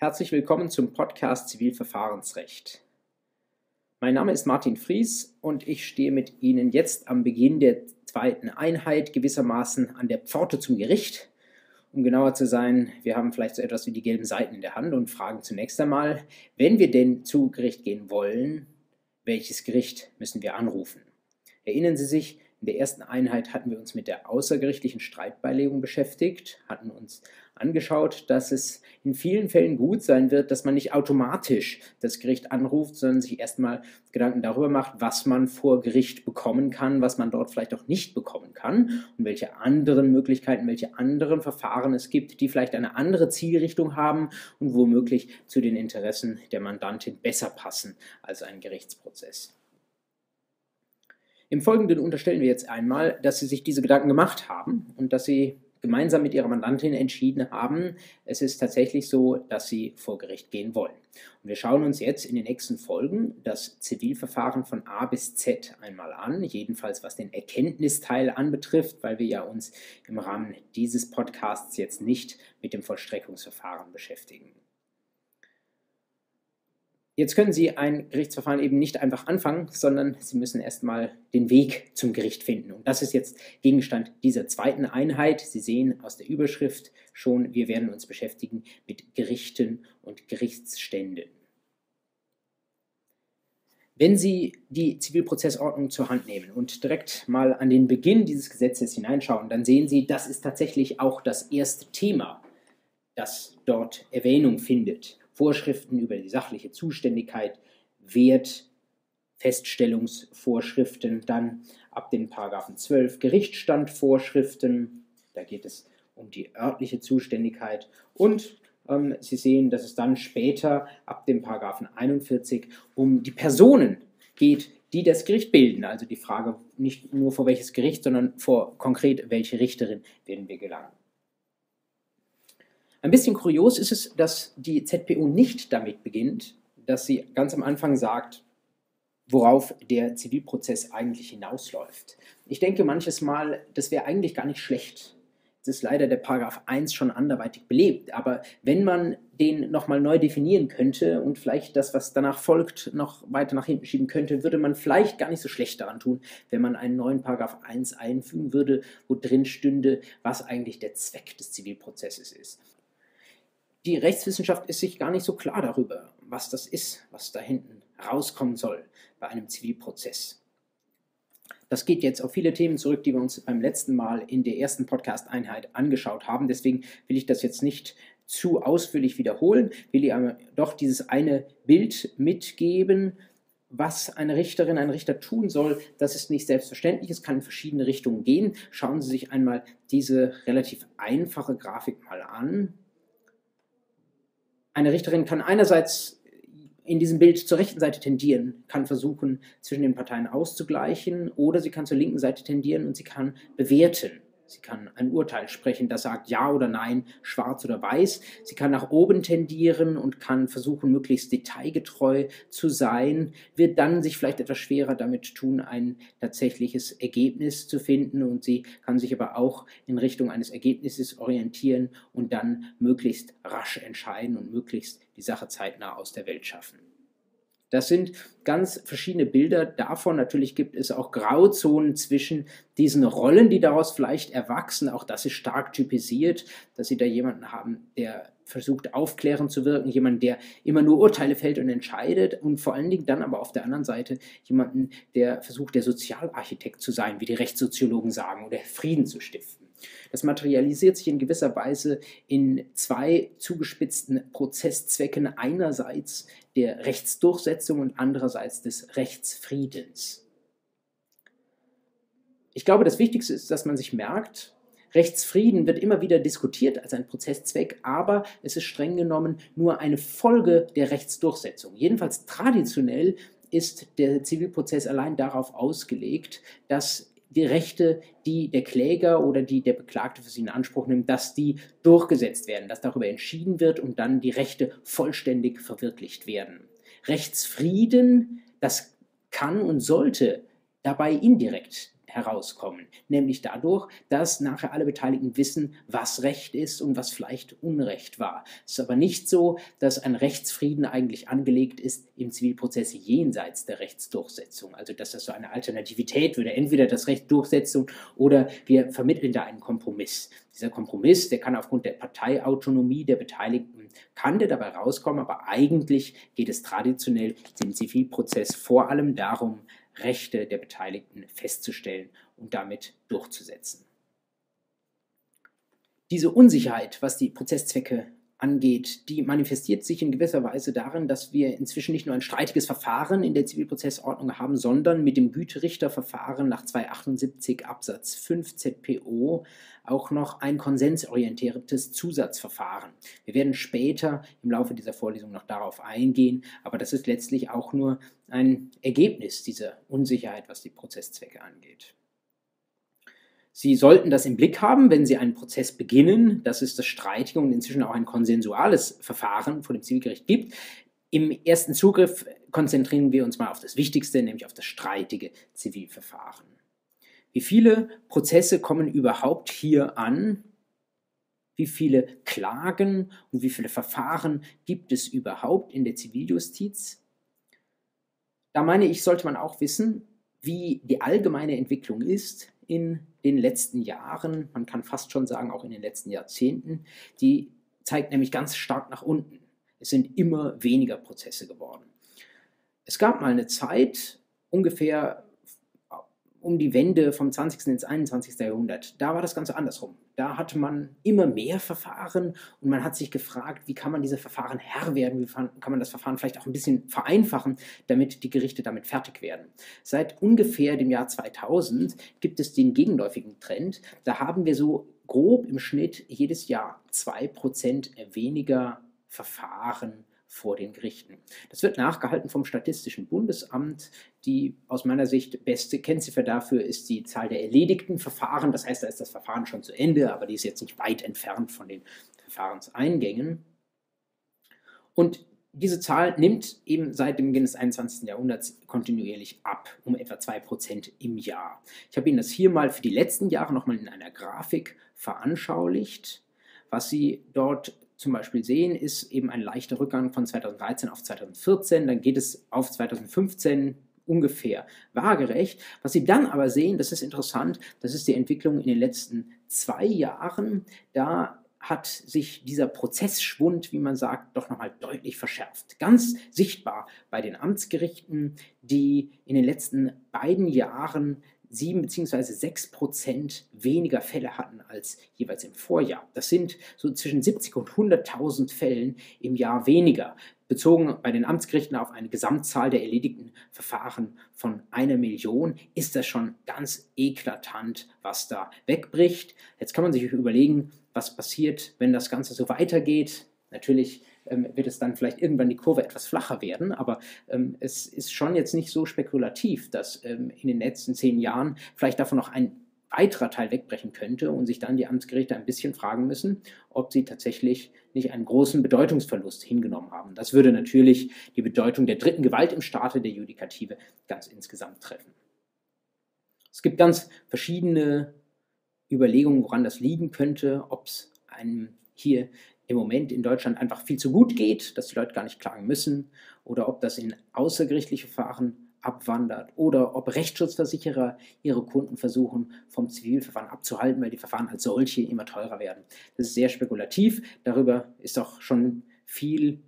Herzlich willkommen zum Podcast Zivilverfahrensrecht. Mein Name ist Martin Fries und ich stehe mit Ihnen jetzt am Beginn der zweiten Einheit gewissermaßen an der Pforte zum Gericht. Um genauer zu sein, wir haben vielleicht so etwas wie die gelben Seiten in der Hand und fragen zunächst einmal, wenn wir denn zu Gericht gehen wollen, welches Gericht müssen wir anrufen? Erinnern Sie sich, in der ersten Einheit hatten wir uns mit der außergerichtlichen Streitbeilegung beschäftigt, hatten uns angeschaut, dass es in vielen Fällen gut sein wird, dass man nicht automatisch das Gericht anruft, sondern sich erstmal Gedanken darüber macht, was man vor Gericht bekommen kann, was man dort vielleicht auch nicht bekommen kann und welche anderen Möglichkeiten, welche anderen Verfahren es gibt, die vielleicht eine andere Zielrichtung haben und womöglich zu den Interessen der Mandantin besser passen als ein Gerichtsprozess. Im Folgenden unterstellen wir jetzt einmal, dass Sie sich diese Gedanken gemacht haben und dass Sie gemeinsam mit Ihrer Mandantin entschieden haben, es ist tatsächlich so, dass Sie vor Gericht gehen wollen. Und wir schauen uns jetzt in den nächsten Folgen das Zivilverfahren von A bis Z einmal an, jedenfalls was den Erkenntnisteil anbetrifft, weil wir ja uns im Rahmen dieses Podcasts jetzt nicht mit dem Vollstreckungsverfahren beschäftigen. Jetzt können Sie ein Gerichtsverfahren eben nicht einfach anfangen, sondern Sie müssen erstmal den Weg zum Gericht finden. Und das ist jetzt Gegenstand dieser zweiten Einheit. Sie sehen aus der Überschrift schon, wir werden uns beschäftigen mit Gerichten und Gerichtsständen. Wenn Sie die Zivilprozessordnung zur Hand nehmen und direkt mal an den Beginn dieses Gesetzes hineinschauen, dann sehen Sie, das ist tatsächlich auch das erste Thema, das dort Erwähnung findet. Vorschriften über die sachliche Zuständigkeit, Wert, Feststellungsvorschriften, dann ab den Paragraphen 12 Gerichtsstandvorschriften, da geht es um die örtliche Zuständigkeit und ähm, Sie sehen, dass es dann später ab dem Paragraphen 41 um die Personen geht, die das Gericht bilden. Also die Frage nicht nur vor welches Gericht, sondern vor konkret welche Richterin werden wir gelangen. Ein bisschen kurios ist es, dass die ZPO nicht damit beginnt, dass sie ganz am Anfang sagt, worauf der Zivilprozess eigentlich hinausläuft. Ich denke manches Mal, das wäre eigentlich gar nicht schlecht. Jetzt ist leider der Paragraph 1 schon anderweitig belebt, aber wenn man den nochmal neu definieren könnte und vielleicht das, was danach folgt, noch weiter nach hinten schieben könnte, würde man vielleicht gar nicht so schlecht daran tun, wenn man einen neuen Paragraph 1 einfügen würde, wo drin stünde, was eigentlich der Zweck des Zivilprozesses ist die Rechtswissenschaft ist sich gar nicht so klar darüber, was das ist, was da hinten rauskommen soll bei einem Zivilprozess. Das geht jetzt auf viele Themen zurück, die wir uns beim letzten Mal in der ersten Podcast-Einheit angeschaut haben. Deswegen will ich das jetzt nicht zu ausführlich wiederholen, will ich aber doch dieses eine Bild mitgeben, was eine Richterin, ein Richter tun soll, das ist nicht selbstverständlich. Es kann in verschiedene Richtungen gehen. Schauen Sie sich einmal diese relativ einfache Grafik mal an. Eine Richterin kann einerseits in diesem Bild zur rechten Seite tendieren, kann versuchen, zwischen den Parteien auszugleichen, oder sie kann zur linken Seite tendieren und sie kann bewerten. Sie kann ein Urteil sprechen, das sagt ja oder nein, schwarz oder weiß. Sie kann nach oben tendieren und kann versuchen, möglichst detailgetreu zu sein, wird dann sich vielleicht etwas schwerer damit tun, ein tatsächliches Ergebnis zu finden und sie kann sich aber auch in Richtung eines Ergebnisses orientieren und dann möglichst rasch entscheiden und möglichst die Sache zeitnah aus der Welt schaffen. Das sind ganz verschiedene Bilder davon. Natürlich gibt es auch Grauzonen zwischen diesen Rollen, die daraus vielleicht erwachsen. Auch das ist stark typisiert, dass Sie da jemanden haben, der versucht aufklärend zu wirken, jemand, der immer nur Urteile fällt und entscheidet und vor allen Dingen dann aber auf der anderen Seite jemanden, der versucht, der Sozialarchitekt zu sein, wie die Rechtssoziologen sagen, oder Frieden zu stiften. Das materialisiert sich in gewisser Weise in zwei zugespitzten Prozesszwecken. Einerseits der Rechtsdurchsetzung und andererseits des Rechtsfriedens. Ich glaube, das Wichtigste ist, dass man sich merkt, Rechtsfrieden wird immer wieder diskutiert als ein Prozesszweck, aber es ist streng genommen nur eine Folge der Rechtsdurchsetzung. Jedenfalls traditionell ist der Zivilprozess allein darauf ausgelegt, dass die Rechte, die der Kläger oder die der Beklagte für sie in Anspruch nimmt, dass die durchgesetzt werden, dass darüber entschieden wird und dann die Rechte vollständig verwirklicht werden. Rechtsfrieden, das kann und sollte dabei indirekt herauskommen. Nämlich dadurch, dass nachher alle Beteiligten wissen, was Recht ist und was vielleicht Unrecht war. Es ist aber nicht so, dass ein Rechtsfrieden eigentlich angelegt ist im Zivilprozess jenseits der Rechtsdurchsetzung. Also dass das so eine Alternativität würde, entweder das Recht Durchsetzung oder wir vermitteln da einen Kompromiss. Dieser Kompromiss, der kann aufgrund der Parteiautonomie der Beteiligten, kann der dabei rauskommen, aber eigentlich geht es traditionell im Zivilprozess vor allem darum, Rechte der Beteiligten festzustellen und damit durchzusetzen. Diese Unsicherheit, was die Prozesszwecke angeht, die manifestiert sich in gewisser Weise darin, dass wir inzwischen nicht nur ein streitiges Verfahren in der Zivilprozessordnung haben, sondern mit dem Güterichterverfahren nach 278 Absatz 5 ZPO auch noch ein konsensorientiertes Zusatzverfahren. Wir werden später im Laufe dieser Vorlesung noch darauf eingehen, aber das ist letztlich auch nur ein Ergebnis dieser Unsicherheit, was die Prozesszwecke angeht. Sie sollten das im Blick haben, wenn Sie einen Prozess beginnen, dass es das streitige und inzwischen auch ein konsensuales Verfahren vor dem Zivilgericht gibt. Im ersten Zugriff konzentrieren wir uns mal auf das Wichtigste, nämlich auf das streitige Zivilverfahren. Wie viele Prozesse kommen überhaupt hier an? Wie viele Klagen und wie viele Verfahren gibt es überhaupt in der Ziviljustiz? Da meine ich, sollte man auch wissen, wie die allgemeine Entwicklung ist in den letzten Jahren, man kann fast schon sagen auch in den letzten Jahrzehnten, die zeigt nämlich ganz stark nach unten. Es sind immer weniger Prozesse geworden. Es gab mal eine Zeit, ungefähr um die Wende vom 20. ins 21. Jahrhundert. Da war das Ganze andersrum. Da hatte man immer mehr Verfahren und man hat sich gefragt, wie kann man diese Verfahren Herr werden, wie kann man das Verfahren vielleicht auch ein bisschen vereinfachen, damit die Gerichte damit fertig werden. Seit ungefähr dem Jahr 2000 gibt es den gegenläufigen Trend. Da haben wir so grob im Schnitt jedes Jahr 2% weniger Verfahren vor den Gerichten. Das wird nachgehalten vom Statistischen Bundesamt. Die aus meiner Sicht beste Kennziffer dafür ist die Zahl der erledigten Verfahren. Das heißt, da ist das Verfahren schon zu Ende, aber die ist jetzt nicht weit entfernt von den Verfahrenseingängen. Und diese Zahl nimmt eben seit dem Beginn des 21. Jahrhunderts kontinuierlich ab, um etwa 2% im Jahr. Ich habe Ihnen das hier mal für die letzten Jahre nochmal in einer Grafik veranschaulicht. Was Sie dort zum Beispiel sehen, ist eben ein leichter Rückgang von 2013 auf 2014. Dann geht es auf 2015 ungefähr waagerecht. Was Sie dann aber sehen, das ist interessant, das ist die Entwicklung in den letzten zwei Jahren. Da hat sich dieser Prozessschwund, wie man sagt, doch nochmal deutlich verschärft. Ganz sichtbar bei den Amtsgerichten, die in den letzten beiden Jahren 7 bzw. 6 Prozent weniger Fälle hatten als jeweils im Vorjahr. Das sind so zwischen 70 und 100.000 Fällen im Jahr weniger. Bezogen bei den Amtsgerichten auf eine Gesamtzahl der erledigten Verfahren von einer Million ist das schon ganz eklatant, was da wegbricht. Jetzt kann man sich überlegen, was passiert, wenn das Ganze so weitergeht. Natürlich wird es dann vielleicht irgendwann die Kurve etwas flacher werden. Aber ähm, es ist schon jetzt nicht so spekulativ, dass ähm, in den letzten zehn Jahren vielleicht davon noch ein weiterer Teil wegbrechen könnte und sich dann die Amtsgerichte ein bisschen fragen müssen, ob sie tatsächlich nicht einen großen Bedeutungsverlust hingenommen haben. Das würde natürlich die Bedeutung der dritten Gewalt im Staate der Judikative ganz insgesamt treffen. Es gibt ganz verschiedene Überlegungen, woran das liegen könnte, ob es einem hier im Moment in Deutschland einfach viel zu gut geht, dass die Leute gar nicht klagen müssen, oder ob das in außergerichtliche Verfahren abwandert oder ob Rechtsschutzversicherer ihre Kunden versuchen, vom Zivilverfahren abzuhalten, weil die Verfahren als solche immer teurer werden. Das ist sehr spekulativ. Darüber ist auch schon viel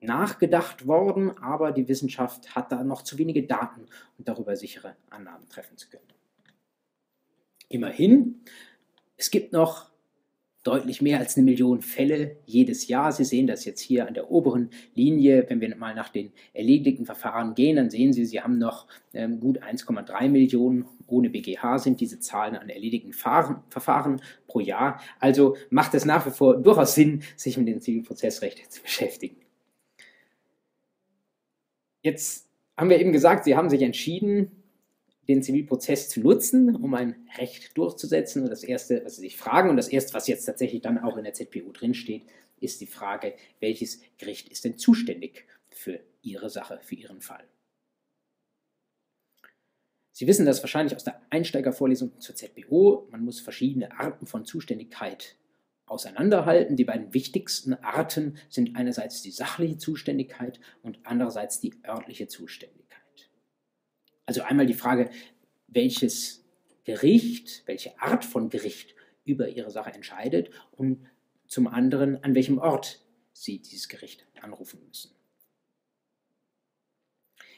nachgedacht worden, aber die Wissenschaft hat da noch zu wenige Daten, um darüber sichere Annahmen treffen zu können. Immerhin, es gibt noch deutlich mehr als eine Million Fälle jedes Jahr. Sie sehen das jetzt hier an der oberen Linie. Wenn wir mal nach den erledigten Verfahren gehen, dann sehen Sie, Sie haben noch ähm, gut 1,3 Millionen. Ohne BGH sind diese Zahlen an erledigten Fahren, Verfahren pro Jahr. Also macht es nach wie vor durchaus Sinn, sich mit dem Zivilprozessrecht zu beschäftigen. Jetzt haben wir eben gesagt, Sie haben sich entschieden, den Zivilprozess zu nutzen, um ein Recht durchzusetzen. Und das Erste, was Sie sich fragen, und das Erste, was jetzt tatsächlich dann auch in der ZPU drinsteht, ist die Frage, welches Gericht ist denn zuständig für Ihre Sache, für Ihren Fall. Sie wissen das wahrscheinlich aus der Einsteigervorlesung zur ZBO. Man muss verschiedene Arten von Zuständigkeit auseinanderhalten. Die beiden wichtigsten Arten sind einerseits die sachliche Zuständigkeit und andererseits die örtliche Zuständigkeit. Also einmal die Frage, welches Gericht, welche Art von Gericht über ihre Sache entscheidet und zum anderen, an welchem Ort Sie dieses Gericht anrufen müssen.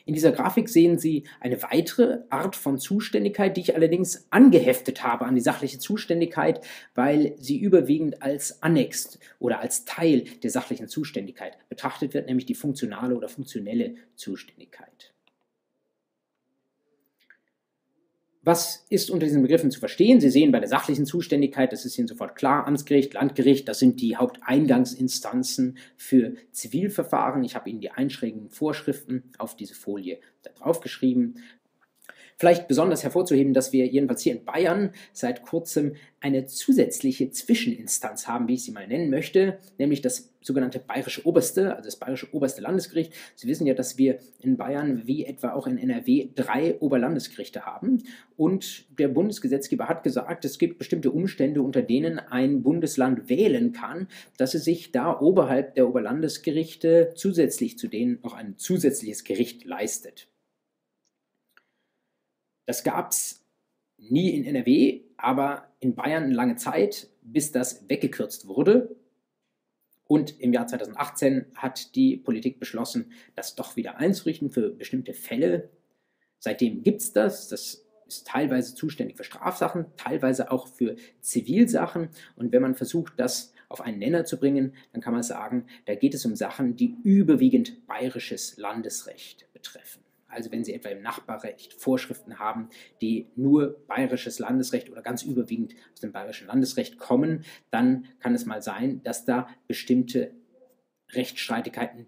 In dieser Grafik sehen Sie eine weitere Art von Zuständigkeit, die ich allerdings angeheftet habe an die sachliche Zuständigkeit, weil sie überwiegend als Annex oder als Teil der sachlichen Zuständigkeit betrachtet wird, nämlich die funktionale oder funktionelle Zuständigkeit. Was ist unter diesen Begriffen zu verstehen? Sie sehen bei der sachlichen Zuständigkeit, das ist Ihnen sofort klar, Amtsgericht, Landgericht, das sind die Haupteingangsinstanzen für Zivilverfahren. Ich habe Ihnen die einschränkenden Vorschriften auf diese Folie da drauf geschrieben. Vielleicht besonders hervorzuheben, dass wir jedenfalls hier in Bayern seit kurzem eine zusätzliche Zwischeninstanz haben, wie ich sie mal nennen möchte, nämlich das sogenannte Bayerische Oberste, also das Bayerische Oberste Landesgericht. Sie wissen ja, dass wir in Bayern wie etwa auch in NRW drei Oberlandesgerichte haben. Und der Bundesgesetzgeber hat gesagt, es gibt bestimmte Umstände, unter denen ein Bundesland wählen kann, dass es sich da oberhalb der Oberlandesgerichte zusätzlich zu denen noch ein zusätzliches Gericht leistet. Das gab es nie in NRW, aber in Bayern eine lange Zeit, bis das weggekürzt wurde. Und im Jahr 2018 hat die Politik beschlossen, das doch wieder einzurichten für bestimmte Fälle. Seitdem gibt es das. Das ist teilweise zuständig für Strafsachen, teilweise auch für Zivilsachen. Und wenn man versucht, das auf einen Nenner zu bringen, dann kann man sagen, da geht es um Sachen, die überwiegend bayerisches Landesrecht betreffen. Also wenn Sie etwa im Nachbarrecht Vorschriften haben, die nur bayerisches Landesrecht oder ganz überwiegend aus dem bayerischen Landesrecht kommen, dann kann es mal sein, dass da bestimmte Rechtsstreitigkeiten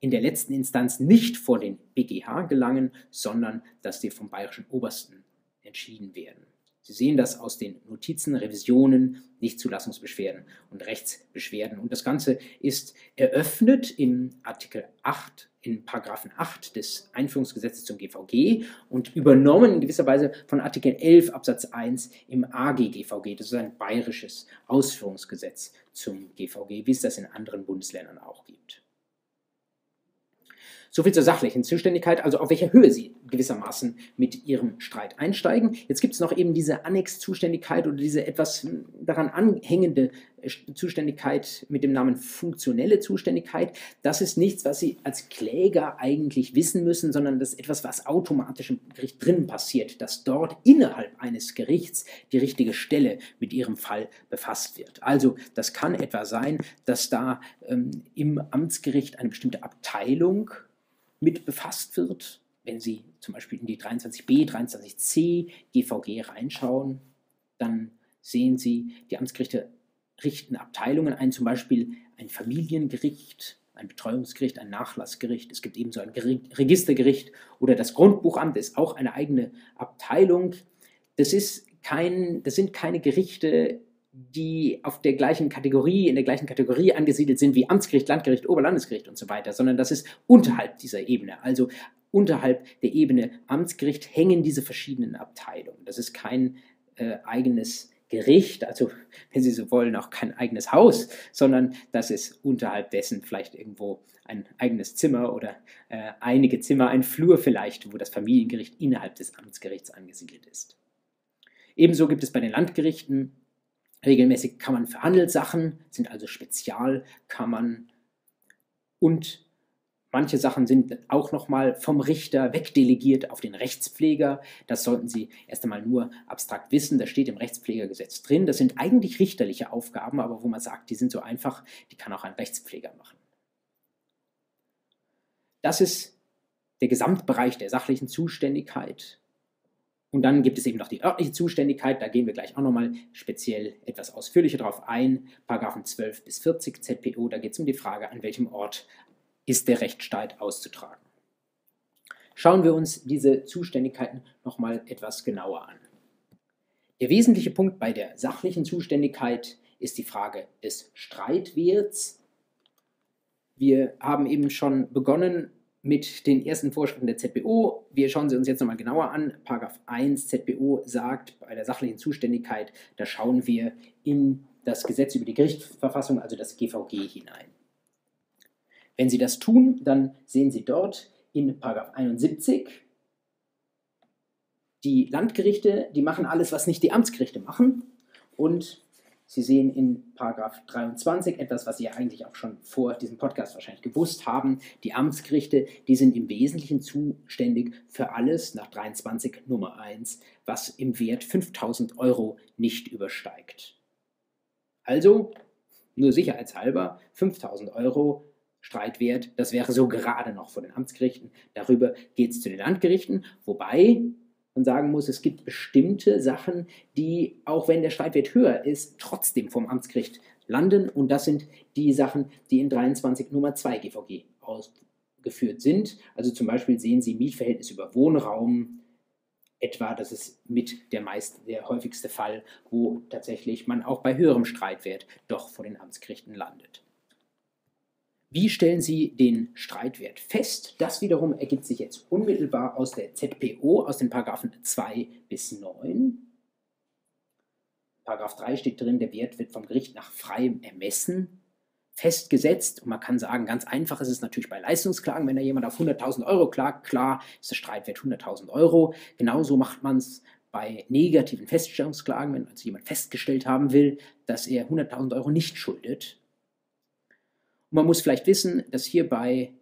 in der letzten Instanz nicht vor den BGH gelangen, sondern dass die vom bayerischen Obersten entschieden werden. Sie sehen das aus den Notizen, Revisionen, Nichtzulassungsbeschwerden und Rechtsbeschwerden. Und das Ganze ist eröffnet in Artikel 8, in Paragraphen 8 des Einführungsgesetzes zum GVG und übernommen in gewisser Weise von Artikel 11 Absatz 1 im AGGVG. Das ist ein bayerisches Ausführungsgesetz zum GVG, wie es das in anderen Bundesländern auch gibt. Soviel zur sachlichen Zuständigkeit, also auf welcher Höhe Sie gewissermaßen mit Ihrem Streit einsteigen. Jetzt gibt es noch eben diese Annex-Zuständigkeit oder diese etwas daran anhängende äh, Zuständigkeit mit dem Namen funktionelle Zuständigkeit. Das ist nichts, was Sie als Kläger eigentlich wissen müssen, sondern das ist etwas, was automatisch im Gericht drin passiert, dass dort innerhalb eines Gerichts die richtige Stelle mit Ihrem Fall befasst wird. Also das kann etwa sein, dass da ähm, im Amtsgericht eine bestimmte Abteilung mit befasst wird. Wenn Sie zum Beispiel in die 23b, 23c GVG reinschauen, dann sehen Sie, die Amtsgerichte richten Abteilungen ein, zum Beispiel ein Familiengericht, ein Betreuungsgericht, ein Nachlassgericht. Es gibt ebenso ein Registergericht oder das Grundbuchamt ist auch eine eigene Abteilung. Das, ist kein, das sind keine Gerichte, die auf der gleichen Kategorie, in der gleichen Kategorie angesiedelt sind wie Amtsgericht, Landgericht, Oberlandesgericht und so weiter, sondern das ist unterhalb dieser Ebene. Also unterhalb der Ebene Amtsgericht hängen diese verschiedenen Abteilungen. Das ist kein äh, eigenes Gericht, also wenn Sie so wollen, auch kein eigenes Haus, sondern das ist unterhalb dessen vielleicht irgendwo ein eigenes Zimmer oder äh, einige Zimmer, ein Flur vielleicht, wo das Familiengericht innerhalb des Amtsgerichts angesiedelt ist. Ebenso gibt es bei den Landgerichten regelmäßig Kammern für Handelssachen, sind also Spezialkammern und manche Sachen sind auch nochmal vom Richter wegdelegiert auf den Rechtspfleger. Das sollten Sie erst einmal nur abstrakt wissen. Das steht im Rechtspflegergesetz drin. Das sind eigentlich richterliche Aufgaben, aber wo man sagt, die sind so einfach, die kann auch ein Rechtspfleger machen. Das ist der Gesamtbereich der sachlichen Zuständigkeit. Und dann gibt es eben noch die örtliche Zuständigkeit, da gehen wir gleich auch nochmal speziell etwas ausführlicher darauf ein. Paragraphen 12 bis 40 ZPO, da geht es um die Frage, an welchem Ort ist der Rechtsstreit auszutragen. Schauen wir uns diese Zuständigkeiten nochmal etwas genauer an. Der wesentliche Punkt bei der sachlichen Zuständigkeit ist die Frage des Streitwerts. Wir haben eben schon begonnen, mit den ersten Vorschriften der ZBO. Wir schauen sie uns jetzt nochmal genauer an. Paragraph 1 ZBO sagt bei der sachlichen Zuständigkeit, da schauen wir in das Gesetz über die Gerichtsverfassung, also das GVG, hinein. Wenn Sie das tun, dann sehen Sie dort in Paragraph 71 die Landgerichte, die machen alles, was nicht die Amtsgerichte machen. Und Sie sehen in Paragraph 23 etwas, was Sie ja eigentlich auch schon vor diesem Podcast wahrscheinlich gewusst haben. Die Amtsgerichte, die sind im Wesentlichen zuständig für alles nach 23 Nummer 1, was im Wert 5000 Euro nicht übersteigt. Also, nur sicherheitshalber, 5000 Euro Streitwert, das wäre so gerade noch vor den Amtsgerichten. Darüber geht es zu den Landgerichten, wobei man sagen muss, es gibt bestimmte Sachen, die, auch wenn der Streitwert höher ist, trotzdem vom Amtsgericht landen. Und das sind die Sachen, die in 23 Nummer 2 GVG ausgeführt sind. Also zum Beispiel sehen Sie Mietverhältnis über Wohnraum, etwa, das ist mit der meist der häufigste Fall, wo tatsächlich man auch bei höherem Streitwert doch vor den Amtsgerichten landet. Wie stellen Sie den Streitwert fest? Das wiederum ergibt sich jetzt unmittelbar aus der ZPO, aus den Paragraphen 2 bis 9. Paragraph 3 steht drin, der Wert wird vom Gericht nach freiem Ermessen festgesetzt. Und man kann sagen, ganz einfach ist es natürlich bei Leistungsklagen, wenn da jemand auf 100.000 Euro klagt, klar ist der Streitwert 100.000 Euro. Genauso macht man es bei negativen Feststellungsklagen, wenn also jemand festgestellt haben will, dass er 100.000 Euro nicht schuldet und man muss vielleicht wissen, dass hierbei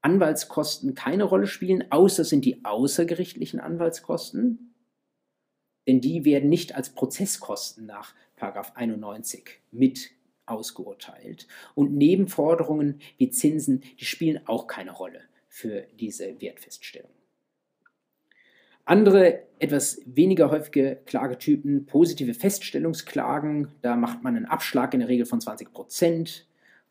Anwaltskosten keine Rolle spielen, außer sind die außergerichtlichen Anwaltskosten, denn die werden nicht als Prozesskosten nach 91 mit ausgeurteilt. Und Nebenforderungen wie Zinsen, die spielen auch keine Rolle für diese Wertfeststellung. Andere etwas weniger häufige Klagetypen, positive Feststellungsklagen, da macht man einen Abschlag in der Regel von 20 Prozent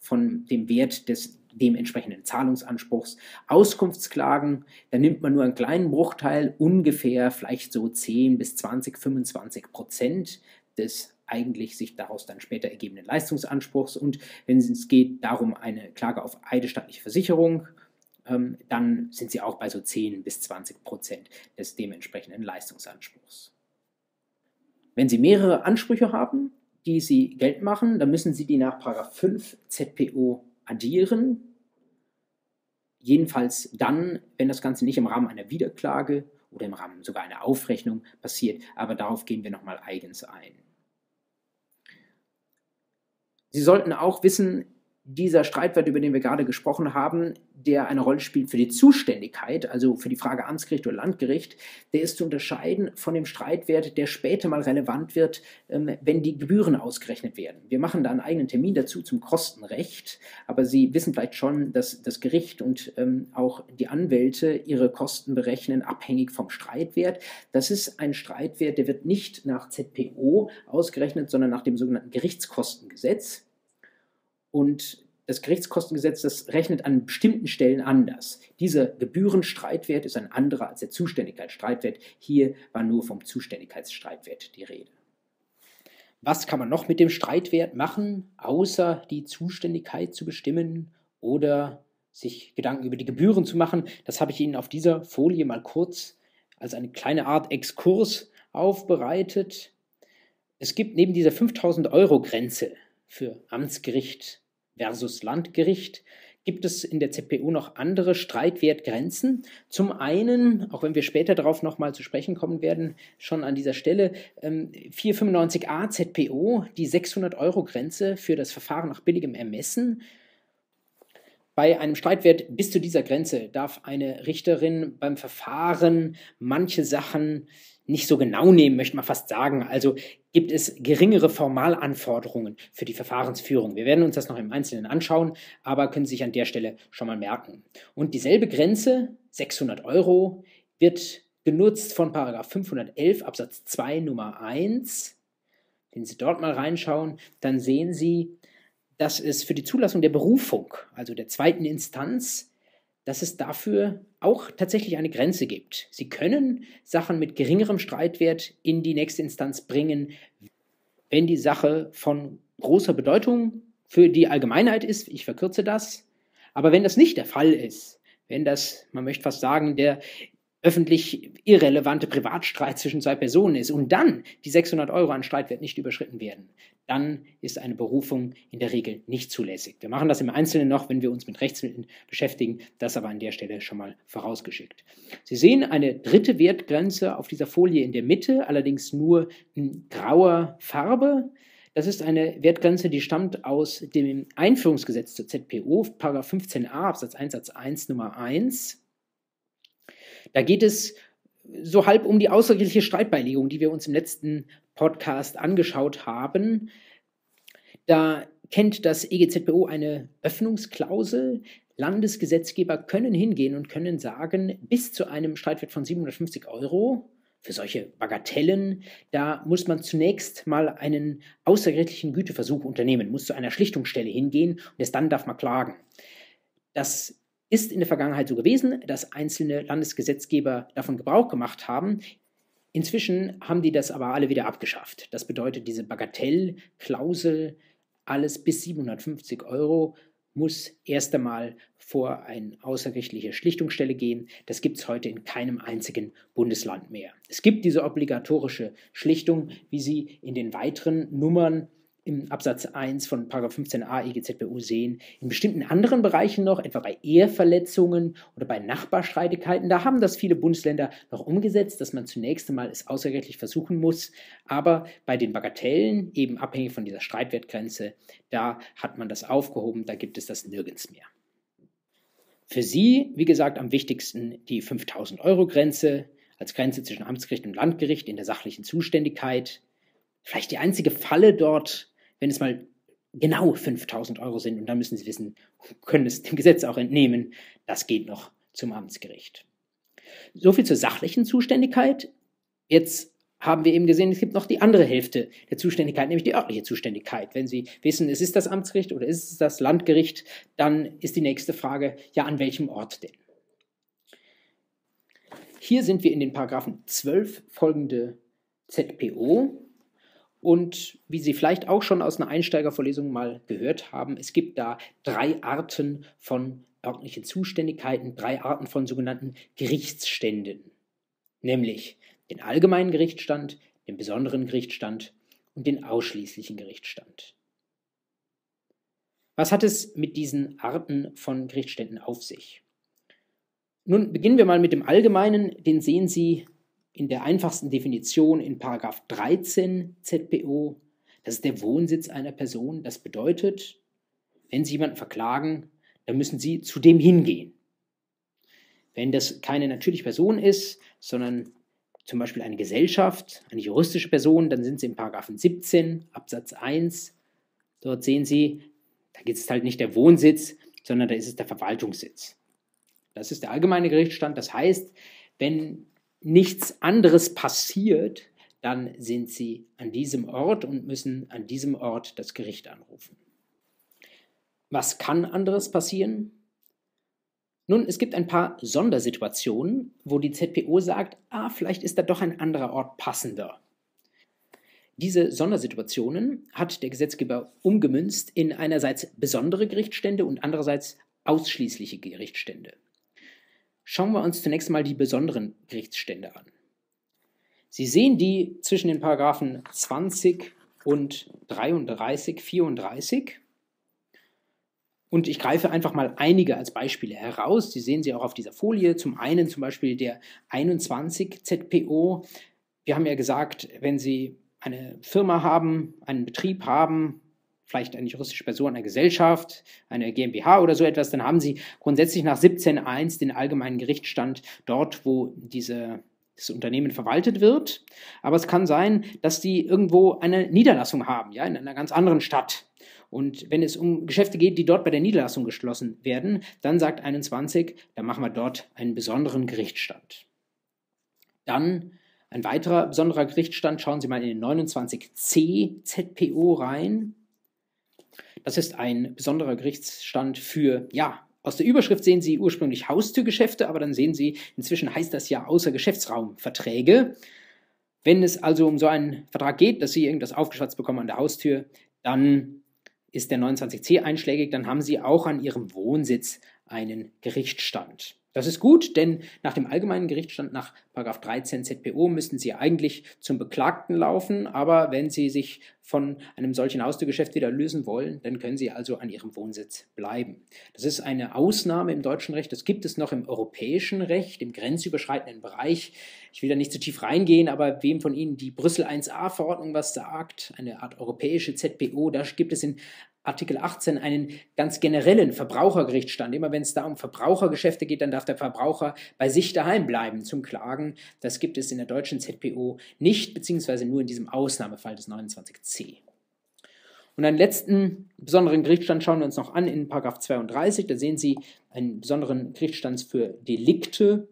von dem Wert des dementsprechenden Zahlungsanspruchs. Auskunftsklagen, da nimmt man nur einen kleinen Bruchteil, ungefähr vielleicht so 10 bis 20, 25 Prozent des eigentlich sich daraus dann später ergebenden Leistungsanspruchs. Und wenn es geht darum, eine Klage auf eidesstattliche Versicherung, ähm, dann sind sie auch bei so 10 bis 20 Prozent des dementsprechenden Leistungsanspruchs. Wenn Sie mehrere Ansprüche haben, die Sie Geld machen, dann müssen Sie die nach 5 ZPO addieren. Jedenfalls dann, wenn das Ganze nicht im Rahmen einer Wiederklage oder im Rahmen sogar einer Aufrechnung passiert. Aber darauf gehen wir nochmal eigens ein. Sie sollten auch wissen, dieser Streitwert, über den wir gerade gesprochen haben, der eine Rolle spielt für die Zuständigkeit, also für die Frage Amtsgericht oder Landgericht, der ist zu unterscheiden von dem Streitwert, der später mal relevant wird, ähm, wenn die Gebühren ausgerechnet werden. Wir machen da einen eigenen Termin dazu zum Kostenrecht, aber Sie wissen vielleicht schon, dass das Gericht und ähm, auch die Anwälte ihre Kosten berechnen, abhängig vom Streitwert. Das ist ein Streitwert, der wird nicht nach ZPO ausgerechnet, sondern nach dem sogenannten Gerichtskostengesetz. Und das Gerichtskostengesetz, das rechnet an bestimmten Stellen anders. Dieser Gebührenstreitwert ist ein anderer als der Zuständigkeitsstreitwert. Hier war nur vom Zuständigkeitsstreitwert die Rede. Was kann man noch mit dem Streitwert machen, außer die Zuständigkeit zu bestimmen oder sich Gedanken über die Gebühren zu machen? Das habe ich Ihnen auf dieser Folie mal kurz als eine kleine Art Exkurs aufbereitet. Es gibt neben dieser 5000 Euro Grenze für Amtsgericht versus Landgericht gibt es in der ZPU noch andere Streitwertgrenzen. Zum einen, auch wenn wir später darauf nochmal zu sprechen kommen werden, schon an dieser Stelle, 495a ähm, ZPO, die 600-Euro-Grenze für das Verfahren nach billigem Ermessen. Bei einem Streitwert bis zu dieser Grenze darf eine Richterin beim Verfahren manche Sachen nicht so genau nehmen, möchte man fast sagen. Also gibt es geringere Formalanforderungen für die Verfahrensführung. Wir werden uns das noch im Einzelnen anschauen, aber können sich an der Stelle schon mal merken. Und dieselbe Grenze, 600 Euro, wird genutzt von 511 Absatz 2 Nummer 1. Wenn Sie dort mal reinschauen, dann sehen Sie, dass es für die Zulassung der Berufung, also der zweiten Instanz, dass es dafür auch tatsächlich eine Grenze gibt. Sie können Sachen mit geringerem Streitwert in die nächste Instanz bringen, wenn die Sache von großer Bedeutung für die Allgemeinheit ist. Ich verkürze das. Aber wenn das nicht der Fall ist, wenn das, man möchte fast sagen, der öffentlich irrelevante Privatstreit zwischen zwei Personen ist und dann die 600 Euro an Streitwert nicht überschritten werden, dann ist eine Berufung in der Regel nicht zulässig. Wir machen das im Einzelnen noch, wenn wir uns mit Rechtsmitteln beschäftigen, das aber an der Stelle schon mal vorausgeschickt. Sie sehen eine dritte Wertgrenze auf dieser Folie in der Mitte, allerdings nur in grauer Farbe. Das ist eine Wertgrenze, die stammt aus dem Einführungsgesetz zur ZPO, 15a Absatz 1 Satz 1 Nummer 1. Da geht es so halb um die außergerichtliche Streitbeilegung, die wir uns im letzten Podcast angeschaut haben. Da kennt das EGZBO eine Öffnungsklausel. Landesgesetzgeber können hingehen und können sagen, bis zu einem Streitwert von 750 Euro für solche Bagatellen, da muss man zunächst mal einen außergerichtlichen Güteversuch unternehmen, muss zu einer Schlichtungsstelle hingehen und erst dann darf man klagen. Das ist in der Vergangenheit so gewesen, dass einzelne Landesgesetzgeber davon Gebrauch gemacht haben. Inzwischen haben die das aber alle wieder abgeschafft. Das bedeutet, diese Bagatellklausel, alles bis 750 Euro, muss erst einmal vor eine außergerichtliche Schlichtungsstelle gehen. Das gibt es heute in keinem einzigen Bundesland mehr. Es gibt diese obligatorische Schlichtung, wie sie in den weiteren Nummern im Absatz 1 von 15a EGZBU sehen. In bestimmten anderen Bereichen noch, etwa bei Eheverletzungen oder bei Nachbarstreitigkeiten, da haben das viele Bundesländer noch umgesetzt, dass man zunächst einmal es außergerichtlich versuchen muss. Aber bei den Bagatellen, eben abhängig von dieser Streitwertgrenze, da hat man das aufgehoben, da gibt es das nirgends mehr. Für Sie, wie gesagt, am wichtigsten die 5000 Euro Grenze als Grenze zwischen Amtsgericht und Landgericht in der sachlichen Zuständigkeit. Vielleicht die einzige Falle dort wenn es mal genau 5000 Euro sind und dann müssen Sie wissen, können es dem Gesetz auch entnehmen, das geht noch zum Amtsgericht. So viel zur sachlichen Zuständigkeit. Jetzt haben wir eben gesehen, es gibt noch die andere Hälfte der Zuständigkeit, nämlich die örtliche Zuständigkeit. Wenn Sie wissen, es ist das Amtsgericht oder ist es das Landgericht, dann ist die nächste Frage, ja, an welchem Ort denn? Hier sind wir in den Paragraphen 12 folgende ZPO und wie Sie vielleicht auch schon aus einer Einsteigervorlesung mal gehört haben, es gibt da drei Arten von örtlichen Zuständigkeiten, drei Arten von sogenannten Gerichtsständen. Nämlich den allgemeinen Gerichtsstand, den besonderen Gerichtsstand und den ausschließlichen Gerichtsstand. Was hat es mit diesen Arten von Gerichtsständen auf sich? Nun beginnen wir mal mit dem Allgemeinen, den sehen Sie in der einfachsten Definition in 13 ZPO, das ist der Wohnsitz einer Person. Das bedeutet, wenn Sie jemanden verklagen, dann müssen Sie zu dem hingehen. Wenn das keine natürliche Person ist, sondern zum Beispiel eine Gesellschaft, eine juristische Person, dann sind Sie in 17 Absatz 1. Dort sehen Sie, da gibt es halt nicht der Wohnsitz, sondern da ist es der Verwaltungssitz. Das ist der allgemeine Gerichtsstand. Das heißt, wenn nichts anderes passiert, dann sind sie an diesem Ort und müssen an diesem Ort das Gericht anrufen. Was kann anderes passieren? Nun, es gibt ein paar Sondersituationen, wo die ZPO sagt, ah, vielleicht ist da doch ein anderer Ort passender. Diese Sondersituationen hat der Gesetzgeber umgemünzt in einerseits besondere Gerichtsstände und andererseits ausschließliche Gerichtsstände. Schauen wir uns zunächst mal die besonderen Gerichtsstände an. Sie sehen die zwischen den Paragraphen 20 und 33, 34. Und ich greife einfach mal einige als Beispiele heraus. Sie sehen sie auch auf dieser Folie. Zum einen zum Beispiel der 21 ZPO. Wir haben ja gesagt, wenn Sie eine Firma haben, einen Betrieb haben, vielleicht eine juristische Person, eine Gesellschaft, eine GmbH oder so etwas, dann haben Sie grundsätzlich nach 17.1 den allgemeinen Gerichtsstand dort, wo diese, das Unternehmen verwaltet wird. Aber es kann sein, dass die irgendwo eine Niederlassung haben, ja, in einer ganz anderen Stadt. Und wenn es um Geschäfte geht, die dort bei der Niederlassung geschlossen werden, dann sagt 21, dann machen wir dort einen besonderen Gerichtsstand. Dann ein weiterer besonderer Gerichtsstand, schauen Sie mal in den 29c ZPO rein. Das ist ein besonderer Gerichtsstand für, ja, aus der Überschrift sehen Sie ursprünglich Haustürgeschäfte, aber dann sehen Sie, inzwischen heißt das ja außer Geschäftsraumverträge. Wenn es also um so einen Vertrag geht, dass Sie irgendwas aufgeschwatzt bekommen an der Haustür, dann ist der 29c einschlägig, dann haben Sie auch an Ihrem Wohnsitz einen Gerichtsstand. Das ist gut, denn nach dem allgemeinen Gerichtsstand nach 13 ZPO müssten Sie eigentlich zum Beklagten laufen, aber wenn Sie sich von einem solchen Haustürgeschäft wieder lösen wollen, dann können Sie also an Ihrem Wohnsitz bleiben. Das ist eine Ausnahme im deutschen Recht, das gibt es noch im europäischen Recht, im grenzüberschreitenden Bereich. Ich will da nicht zu tief reingehen, aber wem von Ihnen die Brüssel 1a-Verordnung was sagt, eine Art europäische ZPO, da gibt es in Artikel 18 einen ganz generellen Verbrauchergerichtsstand. Immer wenn es da um Verbrauchergeschäfte geht, dann darf der Verbraucher bei sich daheim bleiben zum Klagen. Das gibt es in der deutschen ZPO nicht, beziehungsweise nur in diesem Ausnahmefall des 29c. Und einen letzten besonderen Gerichtsstand schauen wir uns noch an in 32. Da sehen Sie einen besonderen Gerichtsstand für Delikte.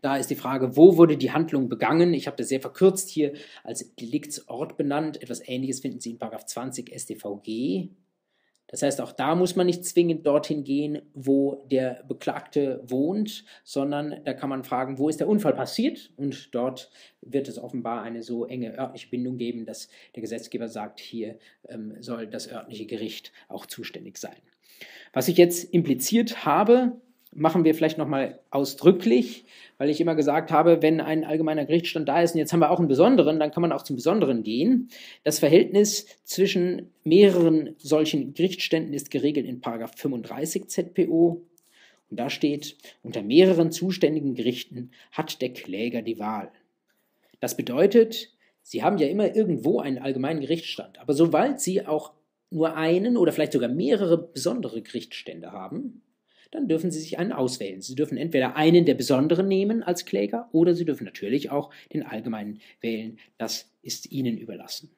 Da ist die Frage, wo wurde die Handlung begangen? Ich habe das sehr verkürzt hier als Deliktsort benannt. Etwas Ähnliches finden Sie in 20 StVG. Das heißt, auch da muss man nicht zwingend dorthin gehen, wo der Beklagte wohnt, sondern da kann man fragen, wo ist der Unfall passiert? Und dort wird es offenbar eine so enge örtliche Bindung geben, dass der Gesetzgeber sagt, hier ähm, soll das örtliche Gericht auch zuständig sein. Was ich jetzt impliziert habe, machen wir vielleicht nochmal ausdrücklich, weil ich immer gesagt habe, wenn ein allgemeiner Gerichtsstand da ist und jetzt haben wir auch einen besonderen, dann kann man auch zum Besonderen gehen. Das Verhältnis zwischen mehreren solchen Gerichtsständen ist geregelt in 35 ZPO. Und da steht, unter mehreren zuständigen Gerichten hat der Kläger die Wahl. Das bedeutet, Sie haben ja immer irgendwo einen allgemeinen Gerichtsstand, aber sobald Sie auch nur einen oder vielleicht sogar mehrere besondere Gerichtsstände haben, dann dürfen Sie sich einen auswählen. Sie dürfen entweder einen der besonderen nehmen als Kläger oder Sie dürfen natürlich auch den allgemeinen wählen. Das ist Ihnen überlassen.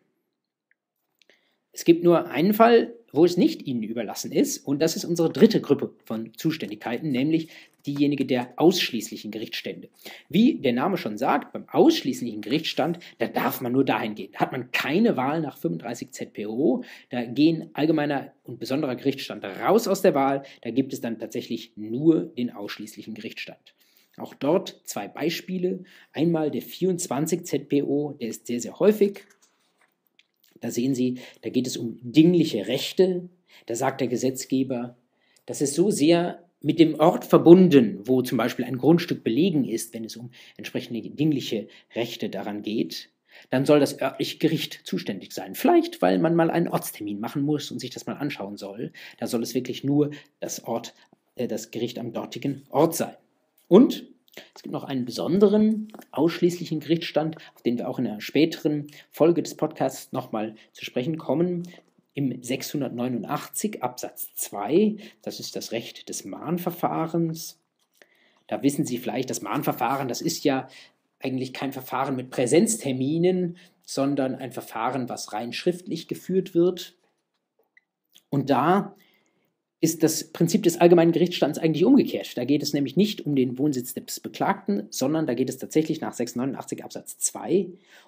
Es gibt nur einen Fall, wo es nicht Ihnen überlassen ist, und das ist unsere dritte Gruppe von Zuständigkeiten, nämlich diejenige der ausschließlichen Gerichtsstände. Wie der Name schon sagt, beim ausschließlichen Gerichtsstand, da darf man nur dahin gehen. Da hat man keine Wahl nach 35 ZPO, da gehen allgemeiner und besonderer Gerichtsstand raus aus der Wahl, da gibt es dann tatsächlich nur den ausschließlichen Gerichtsstand. Auch dort zwei Beispiele. Einmal der 24 ZPO, der ist sehr, sehr häufig da sehen Sie, da geht es um dingliche Rechte. Da sagt der Gesetzgeber, das ist so sehr mit dem Ort verbunden, wo zum Beispiel ein Grundstück belegen ist, wenn es um entsprechende dingliche Rechte daran geht, dann soll das örtliche Gericht zuständig sein. Vielleicht, weil man mal einen Ortstermin machen muss und sich das mal anschauen soll. Da soll es wirklich nur das Ort, äh, das Gericht am dortigen Ort sein. Und es gibt noch einen besonderen, ausschließlichen Gerichtsstand, auf den wir auch in einer späteren Folge des Podcasts nochmal zu sprechen kommen. Im 689 Absatz 2, das ist das Recht des Mahnverfahrens. Da wissen Sie vielleicht, das Mahnverfahren, das ist ja eigentlich kein Verfahren mit Präsenzterminen, sondern ein Verfahren, was rein schriftlich geführt wird. Und da ist das Prinzip des allgemeinen Gerichtsstands eigentlich umgekehrt. Da geht es nämlich nicht um den Wohnsitz des Beklagten, sondern da geht es tatsächlich nach 689 Absatz 2